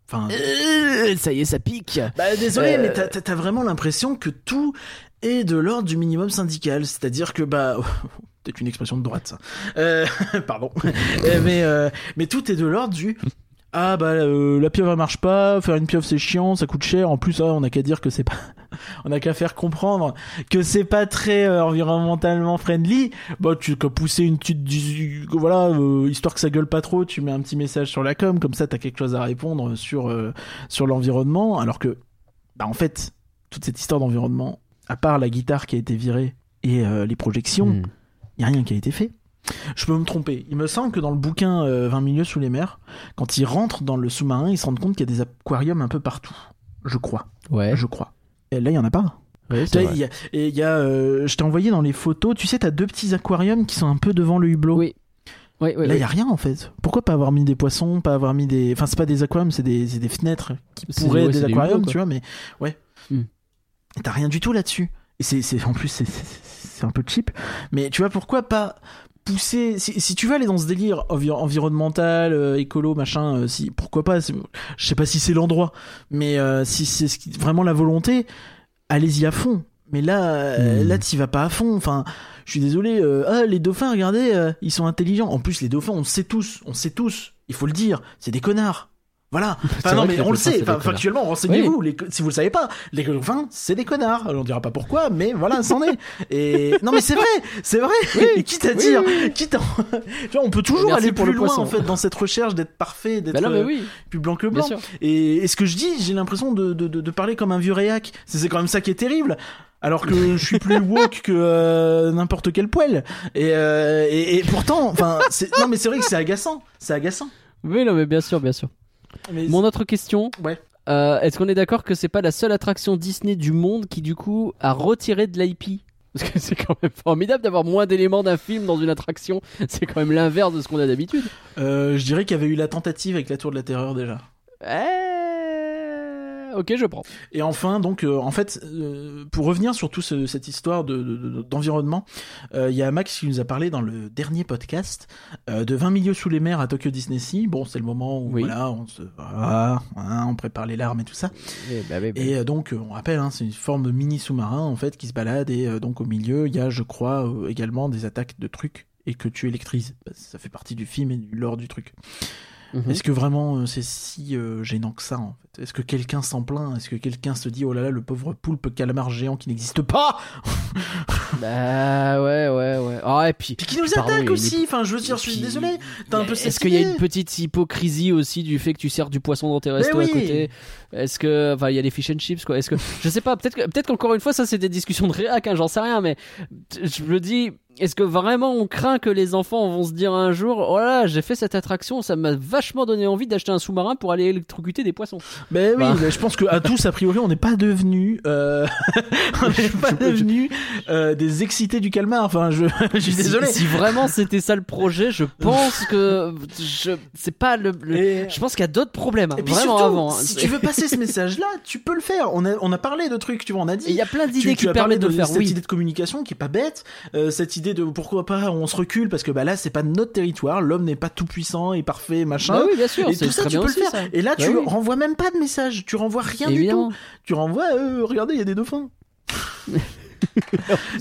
enfin Euh, ça y est, ça pique. bah désolé Euh, mais t'as- t'as vraiment l'impression que tout est de l'ordre du minimum syndical c'est à dire que bah peut-être une expression de droite ça Euh, pardon Euh, mais euh, mais tout est de l'ordre du ah bah la pieuvre elle marche pas, faire une pieuvre c'est chiant, ça coûte cher. En plus, ah, on a qu'à dire que c'est pas, on a qu'à faire comprendre que c'est pas très environnementalement friendly. Bah tu peux pousser une petite, voilà, histoire que ça gueule pas trop, tu mets un petit message sur la com, comme ça t'as quelque chose à répondre sur sur l'environnement. Alors que, bah en fait, toute cette histoire d'environnement, à part la guitare qui a été virée et les projections, Hmm. Il y a rien qui a été fait. Je peux me tromper. Il me semble que dans le bouquin euh, 20 milieux sous les mers, quand ils rentrent dans le sous-marin, ils se rendent compte qu'il y a des aquariums un peu partout. Je crois. Ouais. Je crois. Et là, il y en a pas. C'est vrai. y a, et il y a, euh, je t'ai envoyé dans les photos, tu sais, t'as deux petits aquariums qui sont un peu devant le hublot. Oui. Ouais, Là, il ouais. y a rien en fait. Pourquoi pas avoir mis des poissons, pas avoir mis des. Enfin, c'est pas des aquariums, c'est des, des fenêtres qui pourraient être des aquariums, tu vois, mais ouais. Et T'as rien du tout là-dessus. Et c'est, c'est, en plus, c'est, c'est, un peu cheap. Mais tu vois, pourquoi pas pousser. Si, si tu veux aller dans ce délire envi- environnemental, euh, écolo, machin, euh, si, pourquoi pas. Je sais pas si c'est l'endroit, mais euh, si c'est ce qui- vraiment la volonté, allez-y à fond. Mais là, Hmm. là, t'y vas pas à fond. Enfin, je suis désolé. ah, les dauphins, regardez, ils sont intelligents. En plus, les dauphins, on sait tous. On sait tous. Il faut le dire. C'est des connards. Voilà. Enfin, non, mais on le sait. Enfin, factuellement, renseignez-vous. Les- si vous le savez pas, les dauphins, c'est des connards. On dira pas pourquoi, mais voilà, c'en est. Et non, mais c'est vrai, c'est vrai. Et quitte à dire, quitte à, tu vois, on peut toujours Merci aller pour plus loin poisson. en fait dans cette recherche d'être parfait, d'être Bah mais euh, plus blanc que blanc. Et, et ce que je dis, j'ai l'impression de, de, de, de parler comme un vieux réac. C'est quand même ça qui est terrible. Alors que je suis plus woke que euh, n'importe quel poil. Et, euh, et, et pourtant, enfin, non mais c'est vrai que c'est agaçant. C'est agaçant. Oui, non, mais bien sûr, bien sûr. Mais Mon autre question. Ouais. euh, Est-ce qu'on est d'accord que c'est pas la seule attraction Disney du monde qui du coup a retiré de l'IP Parce que c'est quand même formidable d'avoir moins d'éléments d'un film dans une attraction. C'est quand même l'inverse de ce qu'on a d'habitude. euh, je dirais qu'il y avait eu la tentative avec la Tour de la Terreur déjà. Eh... Ok, je prends. Et enfin, donc, euh, en fait, euh, pour revenir sur toute cette histoire de, de- de- d'environnement, euh, il y a Max qui nous a parlé dans le dernier podcast de 20 milieux sous les mers à Tokyo Disney Sea. Bon, c'est le moment où Oui. voilà, on se, voilà, hein, on prépare les larmes et tout ça. Eh bah, oui, bah. Et euh, donc, on rappelle, hein, c'est une forme de mini sous-marin en fait qui se balade et donc au milieu, il y a, je crois, également des attaques de trucs et que tu électrises. Bah, Ça fait partie du film et du lore du truc. Mhm. Est-ce que vraiment euh, c'est si euh, gênant que ça en fait? Est-ce que quelqu'un s'en plaint? Est-ce que quelqu'un se dit oh là là le pauvre poulpe calamar géant qui n'existe pas? Bah ouais, ouais, ouais. Ah, et puis. Puis qui nous Pardon, attaque une aussi Enfin je veux dire, je suis puis- désolé. T'as un peu Est-ce qu'il y a une petite hypocrisie aussi du fait que tu sers du poisson dans tes restos oui. à côté? Est-ce que, enfin, il y a les fish and chips quoi Est-ce que, je sais pas, peut-être, que- peut-être qu'encore une fois, ça c'est des discussions de réac, hein, j'en sais rien, mais je me dis, est-ce que vraiment on craint que les enfants vont se dire un jour, oh là, là, j'ai fait cette attraction, ça m'a vachement donné envie d'acheter un sous-marin pour aller électrocuter des poissons. Ben oui, Bah. mais je pense que à tous a priori on n'est pas devenus, euh... on n'est pas devenus euh, des excités du calmar. Enfin je, je suis désolé. Si, vraiment c'était ça le projet, je pense que je, c'est pas le. le- Et- Je pense qu'il y a d'autres problèmes, Et puis vraiment surtout, avant. hein. si tu veux passer ce message-là, tu peux le faire. On a, on a parlé de trucs, tu vois, on a dit. Il y a plein d'idées qui permettent de le faire, cette oui. idée de communication qui est pas bête, euh, cette idée de pourquoi pas on se recule parce que bah là c'est pas notre territoire, l'homme n'est pas tout puissant et parfait machin. Bah oui, bien sûr, et tout ça tu peux aussi, le faire. ça. Et là Bah tu oui. renvoies même pas de message, tu renvoies rien Évidemment. du tout. Tu renvoies, euh, regardez il y a des dauphins.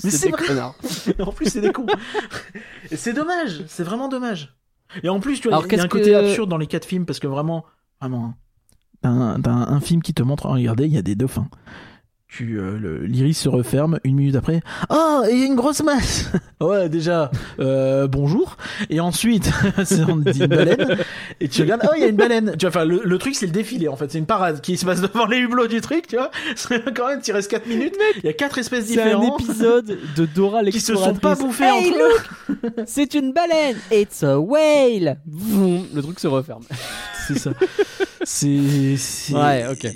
Mais c'est vrai. connards. en plus c'est des cons. c'est dommage, c'est vraiment dommage. Et en plus tu vois, il y a un côté que- absurde dans les quatre films parce que vraiment, vraiment, hein, t'as un, t'as un film qui te montre, oh, regardez, il y a des dauphins. Tu, euh, l'iris se referme une minute après. Oh, et il y a une grosse masse. ouais, déjà, euh, bonjour. Et ensuite, c'est- on dit une baleine. Et tu regardes, oh, il y a une baleine. Tu vois, enfin, le, le truc, c'est le défilé, en fait. C'est une parade qui se passe devant les hublots du truc, tu vois. Quand même, tu restes 4 minutes. Il y a quatre espèces C'est un différentes. épisode de Dora qui se sont pas bouffés Hey, entre eux. C'est une baleine It's a whale Le truc se referme. C'est ça. C'est, c'est- Ouais, ok.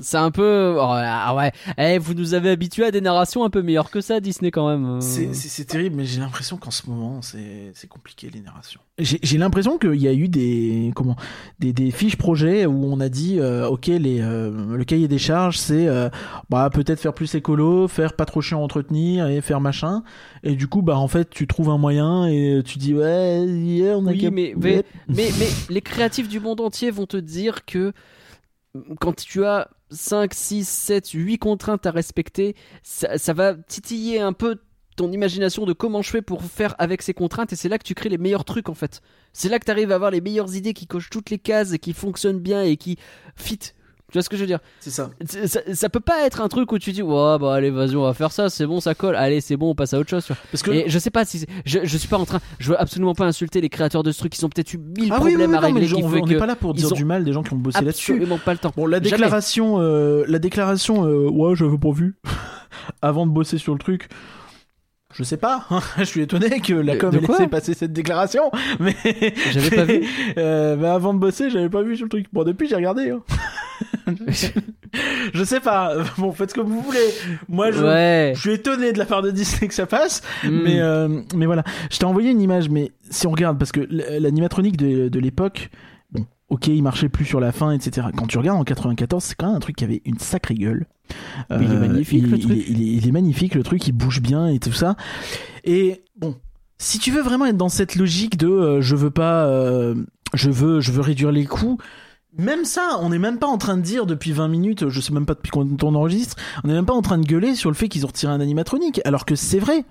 C'est un peu... oh, ah ouais. Eh, vous nous avez habitués à des narrations un peu meilleures que ça, Disney, quand même. euh. C'est, c'est- c'est terrible, mais j'ai l'impression qu'en ce moment, c'est, c'est compliqué les narrations. J'ai, j'ai l'impression qu'il y a eu des, comment, des, des fiches projets où on a dit, euh, ok, les, euh, le cahier des charges, c'est, euh, bah, peut-être faire plus écolo, faire pas trop chiant à entretenir et faire machin. Et du coup, bah, en fait, tu trouves un moyen et tu dis, ouais, yeah, on a Oui, mais, mais, mais, mais les créatifs du monde entier vont te dire que quand tu as 5, 6, 7, 8 contraintes à respecter, ça, ça va titiller un peu ton imagination de comment je fais pour faire avec ces contraintes et c'est là que tu crées les meilleurs trucs en fait. C'est là que tu arrives à avoir les meilleures idées qui cochent toutes les cases et qui fonctionnent bien et qui fit. Tu vois ce que je veux dire C'est ça. Ça, ça peut pas être un truc où tu dis ouais bah allez vas-y on va faire ça c'est bon ça colle allez c'est bon on passe à autre chose. Parce que et je sais pas si je, je suis pas en train je veux absolument pas insulter les créateurs de ce truc ils ont peut-être eu mille ah oui, oui, problèmes oui, à non, mais régler qui on n'est pas là pour dire du mal des gens qui ont bossé là-dessus. absolument pas le temps Bon, la déclaration, euh, la déclaration, euh, ouais, j'avais pas vu, avant de bosser sur le truc. Je sais pas, hein, je suis étonné que la com ait laissé passer cette déclaration, mais J'avais pas vu. Euh, bah, avant de bosser, j'avais pas vu sur le truc. Bon, depuis, j'ai regardé. hein. je sais pas. Bon, faites comme vous voulez. Moi, je, ouais je suis étonné de la part de Disney que ça passe. Hmm. Mais, euh, mais voilà, je t'ai envoyé une image, mais si on regarde, parce que l- l'animatronique de, de l'époque, bon, ok, il marchait plus sur la fin, etc. Quand tu regardes en 94, c'est quand même un truc qui avait une sacrée gueule. Euh, il est magnifique, il, le il truc. est- il est, il est magnifique, le truc, il bouge bien et tout ça. Et bon, si tu veux vraiment être dans cette logique de euh, je veux pas, euh, je veux, je veux réduire les coûts. Même ça, on n'est même pas en train de dire depuis 20 minutes, je sais même pas depuis combien on enregistre, on n'est même pas en train de gueuler sur le fait qu'ils ont retiré un animatronique, alors que c'est vrai.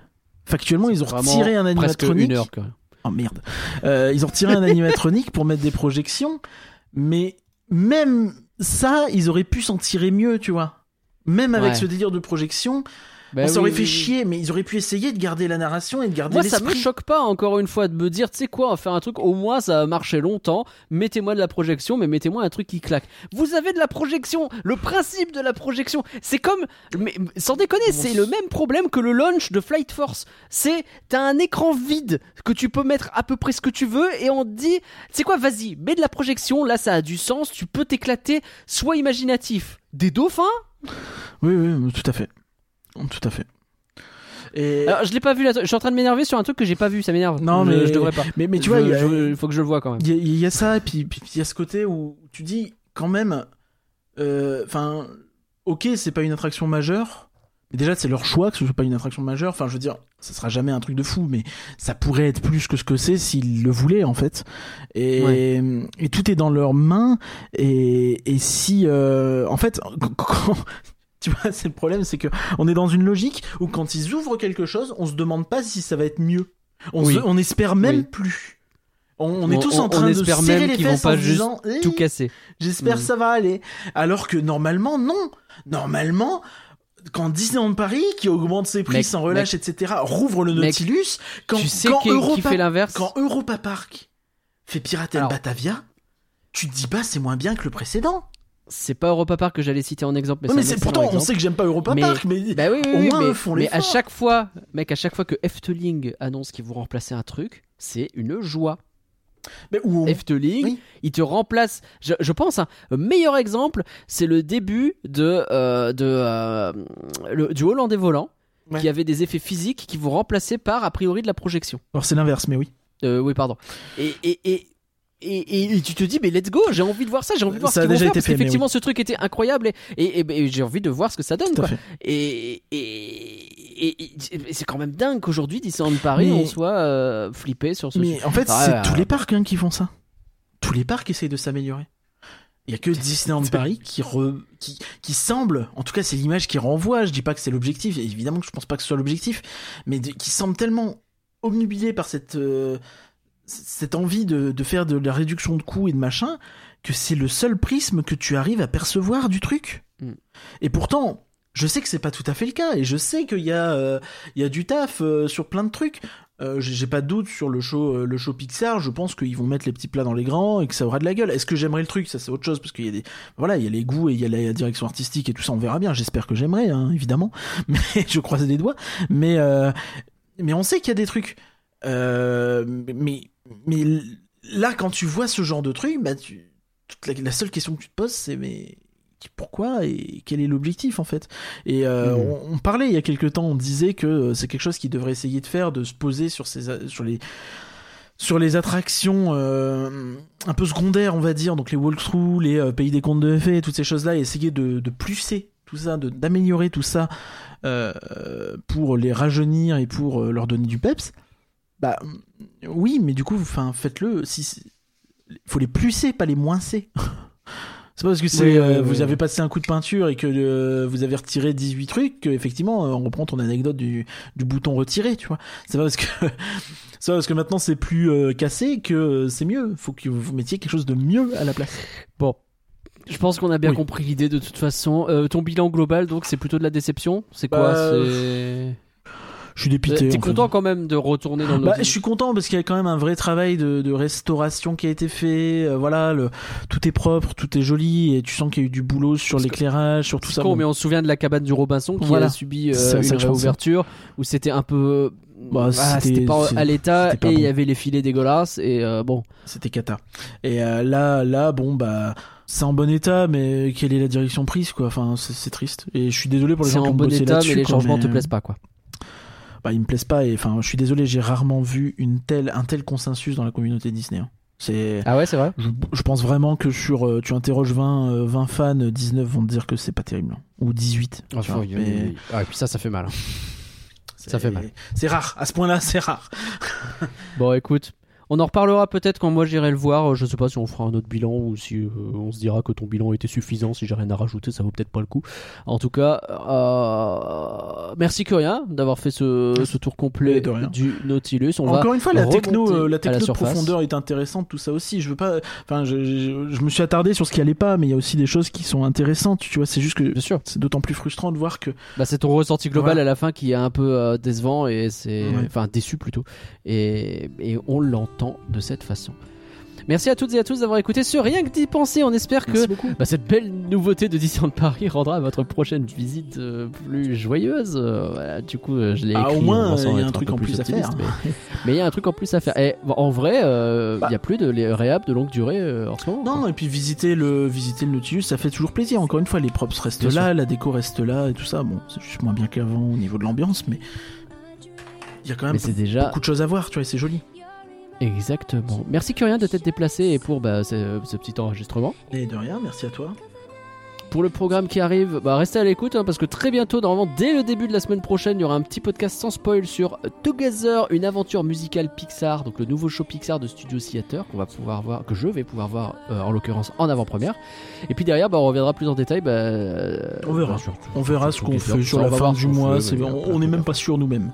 Factuellement, ils ont retiré un animatronique. une heure quoi. Oh merde. Euh, ils ont retiré un animatronique pour mettre des projections, mais même ça, ils auraient pu s'en tirer mieux, tu vois. Même avec Ouais. ce délire de projection, Bah on oui, s'aurait fait oui. chier, mais ils auraient pu essayer de garder la narration et de garder Moi, ça me choque pas, encore une fois, de me dire, tu sais quoi, on va faire un truc, au moins ça a marché longtemps, mettez-moi de la projection, mais mettez-moi un truc qui claque. Vous avez de la projection, le principe de la projection, c'est comme, mais sans déconner, c'est le même problème que le launch de Flight Force. C'est, t'as un écran vide que tu peux mettre à peu près ce que tu veux, et on te dit, c'est quoi, vas-y, mets de la projection, là ça a du sens, tu peux t'éclater, sois imaginatif. Des dauphins? Oui, oui, tout à fait. Tout à fait. Et... Alors, je l'ai pas vu là, je suis en train de m'énerver sur un truc que j'ai pas vu, ça m'énerve. Non, Je- mais- je devrais pas. mais, mais tu Je- vois, il a- je- faut que je le vois quand même. Il y, a- il y a ça, et puis il y a ce côté où tu dis quand même, euh, enfin, ok, c'est pas une attraction majeure, mais déjà c'est leur choix que ce soit pas une attraction majeure. Enfin, je veux dire, ça sera jamais un truc de fou, mais ça pourrait être plus que ce que c'est s'ils le voulaient en fait. Et, et tout est dans leurs mains. Et, et si, euh, en fait, quand- tu vois, c'est le problème, c'est que on est dans une logique où quand ils ouvrent quelque chose, on se demande pas si ça va être mieux. On, Oui. se- on espère même Oui. plus. On, on est tous On- en train de serrer même les vont fesses pas en juste disant, Eh, Tout casser. J'espère Mm. que ça va aller. Alors que normalement, non. Normalement, quand Disneyland Paris, qui augmente ses prix Mec, sans relâche, etc., rouvre le Mec, Nautilus, quand, tu sais quand Europa, fait l'inverse quand Europa Park fait Piraten Alors- Batavia, tu te dis pas c'est moins bien que le précédent. C'est pas Europa Park que j'allais citer en exemple, mais, Ouais, mais c'est pourtant on sait que j'aime pas Europa Mais- Park, mais Bah oui, oui, au oui, moins, mais, font mais à chaque fois, mec, à chaque fois que Efteling annonce qu'ils vont remplacer un truc, c'est une joie. mais où on- Efteling, Oui. il te remplace. Je, je pense, un meilleur exemple, c'est le début de, euh, de euh, le- du Hollandais volant, Ouais. qui avait des effets physiques qui vont remplacer par a priori de la projection. Alors c'est l'inverse, mais oui. Euh, oui, pardon. Et, et, et, et, et tu te dis, mais let's go, j'ai envie de voir ça, j'ai envie de voir Ça ce qu'ils vont faire, parce qu'effectivement, ce truc était incroyable et, et, et- j'ai envie de voir ce que ça donne. Quoi. Et, c'est quand même dingue qu'aujourd'hui, Disneyland Paris, Mais- on soit euh, flippé sur ce Mais en fait, Ah c'est tous les parcs hein, qui font ça. Tous les parcs essayent de s'améliorer. Il y a que Disneyland Paris qui, re- qui, qui semble, en tout cas c'est l'image qui renvoie, je dis pas que c'est l'objectif, évidemment que je pense pas que ce soit l'objectif, mais de- qui semble tellement obnubilé par cette, euh, cette envie de, de faire de la réduction de coûts et de machin, que c'est le seul prisme que tu arrives à percevoir du truc. Mm. Et pourtant, je sais que c'est pas tout à fait le cas, et je sais qu'il y, a, euh, il y a du taf euh, sur plein de trucs. Euh, j'ai pas de doute sur le show, le show Pixar. Je pense qu'ils vont mettre les petits plats dans les grands et que ça aura de la gueule. Est-ce que j'aimerais le truc? Ça, c'est autre chose parce qu'il y a des, voilà, il y a les goûts et il y a la direction artistique et tout ça. On verra bien. J'espère que j'aimerais, hein, évidemment. Mais je croise les doigts. Mais, mais on sait qu'il y a des trucs. Mais, mais là, quand tu vois ce genre de truc, bah, tu, toute la, la seule question que tu te poses, c'est mais pourquoi et quel est l'objectif en fait? Et euh, Mhm. on, on parlait il y a quelques temps on disait que euh, c'est quelque chose qu'ils devraient essayer de faire de se poser sur ces a- sur les sur les attractions euh, un peu secondaires on va dire donc les walkthroughs les euh, pays des contes de fées toutes ces choses là et essayer de, de plusser tout ça d'améliorer tout ça euh, pour les rajeunir et pour euh, leur donner du peps bah oui mais du coup enfin faites-le si faut les plusser pas les moincer C'est pas parce que c'est Oui, oui, euh, oui, vous oui. avez passé un coup de peinture et que euh, vous avez retiré 18 trucs que effectivement euh, on reprend ton anecdote du, du bouton retiré, tu vois. C'est pas parce que parce que maintenant c'est plus euh, cassé que c'est mieux. Faut que vous mettiez quelque chose de mieux à la place. Bon. Je pense qu'on a bien Oui. compris l'idée de toute façon. Euh, ton bilan global, donc, c'est plutôt de la déception? C'est quoi? Bah. Je suis dépité. T'es fait. content quand même de retourner dans le Bah, je suis content parce qu'il y a quand même un vrai travail de, de restauration qui a été fait. Euh, voilà, le, tout est propre, tout est joli et tu sens qu'il y a eu du boulot sur l'éclairage, sur tout ça. con, Bon. mais on se souvient de la cabane du Robinson qui Voilà. a subi euh, ça une réouverture où c'était un peu. Bah, Ah, c'était- pas à l'état et il y avait les filets dégueulasses et euh, bon. C'était cata. Et euh, là, là, bon bah, c'est en bon état, mais quelle est la direction prise quoi? Enfin, c'est triste. Et je suis désolé pour les C'est gens qui en ont bon bossé état, là-dessus. mais les quoi, changements mais, te euh, plaisent pas quoi. Bah, ils me plaisent pas. Et enfin, je suis désolé, j'ai rarement vu une telle, un tel consensus dans la communauté Disney. hein. C'est, Ah ouais, c'est vrai? je, je pense vraiment que sur, euh, tu interroges 20, euh, 20 fans, 19 vont te dire que c'est pas terrible, hein. ou 18. Ah, vois, mais. Ah, et puis ça, ça fait mal. hein. ça fait mal. C'est rare. À ce point-là, c'est rare. Bon, écoute, on en reparlera peut-être quand moi j'irai le voir. Je sais pas si on fera un autre bilan ou si euh, on se dira que ton bilan était suffisant. Si j'ai rien à rajouter, ça vaut peut-être pas le coup. En tout cas, euh, merci Curien d'avoir fait ce, ce tour complet du Nautilus. On va Encore une fois, la techno, euh, la techno de profondeur est intéressante, tout ça aussi. Je veux pas, enfin, je, je, je me suis attardé sur ce qui allait pas, mais il y a aussi des choses qui sont intéressantes. Tu vois, c'est juste que Bien sûr. c'est d'autant plus frustrant de voir que Bah, c'est ton ressenti global Voilà. à la fin qui est un peu euh, décevant et c'est Ouais. enfin déçu plutôt et, et on l'entend de cette façon. Merci à toutes et à tous d'avoir écouté ce rien que d'y penser. On espère que Merci bah, cette belle nouveauté de Disneyland Paris rendra votre prochaine visite euh, plus joyeuse. Euh, voilà, du coup, euh, je l'ai Ah, écrit au moins, il y a un truc en plus à faire. Mais il y a un truc en plus à faire. Et, bon, en vrai, il Bah. y a plus de les réhab de longue durée en ce moment. Non, et puis visiter le visiter le Nautilus, ça fait toujours plaisir. Encore une fois, les props restent Bien là, la déco reste là et tout ça. Bon, c'est juste moins bien qu'avant au niveau de l'ambiance, mais il y a quand même déjà beaucoup de choses à voir, tu vois, et c'est joli. Exactement. Merci Curien de t'être déplacé et pour bah, ce- ce petit enregistrement. Et de rien, merci à toi. Pour le programme qui arrive, bah restez à l'écoute hein, parce que très bientôt, normalement dès le début de la semaine prochaine, il y aura un petit podcast sans spoil sur Together, une aventure musicale Pixar, donc le nouveau show Pixar de Studio Theater qu'on va pouvoir voir, que je vais pouvoir voir euh, en l'occurrence en avant-première. Et puis derrière, bah, on reviendra plus en détail. Bah, euh, On verra. bah, sur- On verra ce qu'on fait sur la fin du mois. on n'est même pas sûr nous-mêmes.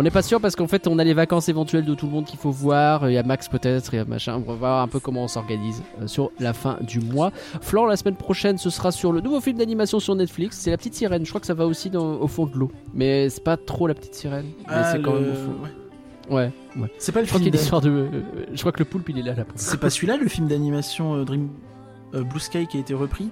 On n'est pas sûr parce qu'en fait, on a les vacances éventuelles de tout le monde qu'il faut voir. Il y a Max peut-être, il y a machin. On va voir un peu comment on s'organise euh, sur la fin du mois. Flore, la semaine prochaine, ce sera sur le nouveau film d'animation sur Netflix. C'est La Petite Sirène. Je crois que ça va aussi dans- au fond de l'eau. Mais c'est pas trop La Petite Sirène. Mais Ah, c'est quand le- même au fond. ouais. Ouais, ouais. C'est pas le Je crois film. l'histoire de. euh, je crois que le poulpe, il est là, C'est pas celui-là le film d'animation euh, Dream euh, Blue Sky qui a été repris.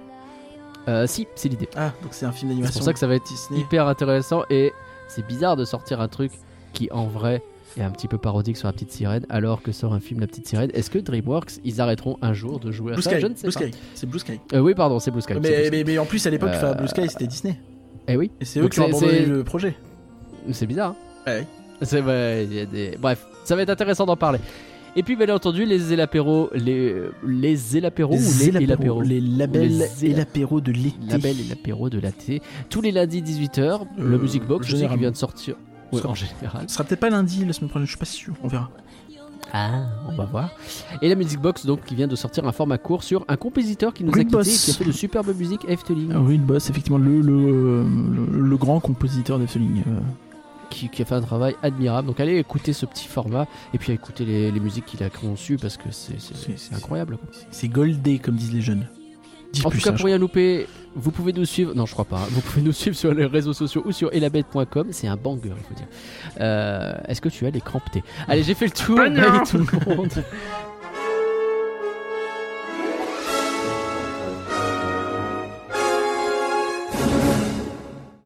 Euh, si, c'est l'idée. Ah, donc c'est un film C'est d'animation. pour ça que ça va être Disney. hyper intéressant et c'est bizarre de sortir un truc qui en vrai est un petit peu parodique sur la petite sirène alors que sort un film La petite sirène. Est-ce que DreamWorks ils arrêteront un jour de jouer à Blue ça Sky, Je ne sais Blue pas. Sky, c'est Blue Sky. Euh, oui, pardon, c'est Blue Sky. Blue Mais, Sky. mais, mais en plus, à l'époque, Euh, Blue Sky c'était Disney. Eh oui, Et c'est eux Donc qui ont abandonné le projet. c'est bizarre. hein. Ouais. C'est des... Bref, ça va être intéressant d'en parler. Et puis, bien entendu, les élapéros, les, les élapéros ou les élapéros, élapéros les labels Les de l'été. Label et l'apéro de l'été. Tous les lundis 18h, le Euh, Music Box, je sais, qui généralement. vient de sortir. Ouais, Ça- en général. Ce sera peut-être pas lundi la semaine prochaine, je suis pas sûr, on verra. Ah, on va voir. Et la Music Box, donc, qui vient de sortir un format court sur un compositeur qui nous a quittés et qui a fait de superbes musiques, Efteling, Ah oui, Boss, effectivement, le, le, le, le grand compositeur d'Efteling. euh, qui, qui a fait un travail admirable. Donc, allez écouter ce petit format et puis écouter les, les musiques qu'il a conçues parce que c'est- incroyable. c'est goldé, comme disent les jeunes. Dis En plus tout cas, ça, pour rien louper, vous pouvez nous suivre. Non, je crois pas. hein. Vous pouvez nous suivre sur les réseaux sociaux ou sur elabette.com. C'est un banger, il faut dire. Euh, Est-ce que tu as les crampes Allez, j'ai fait le tour. Bye tout le monde.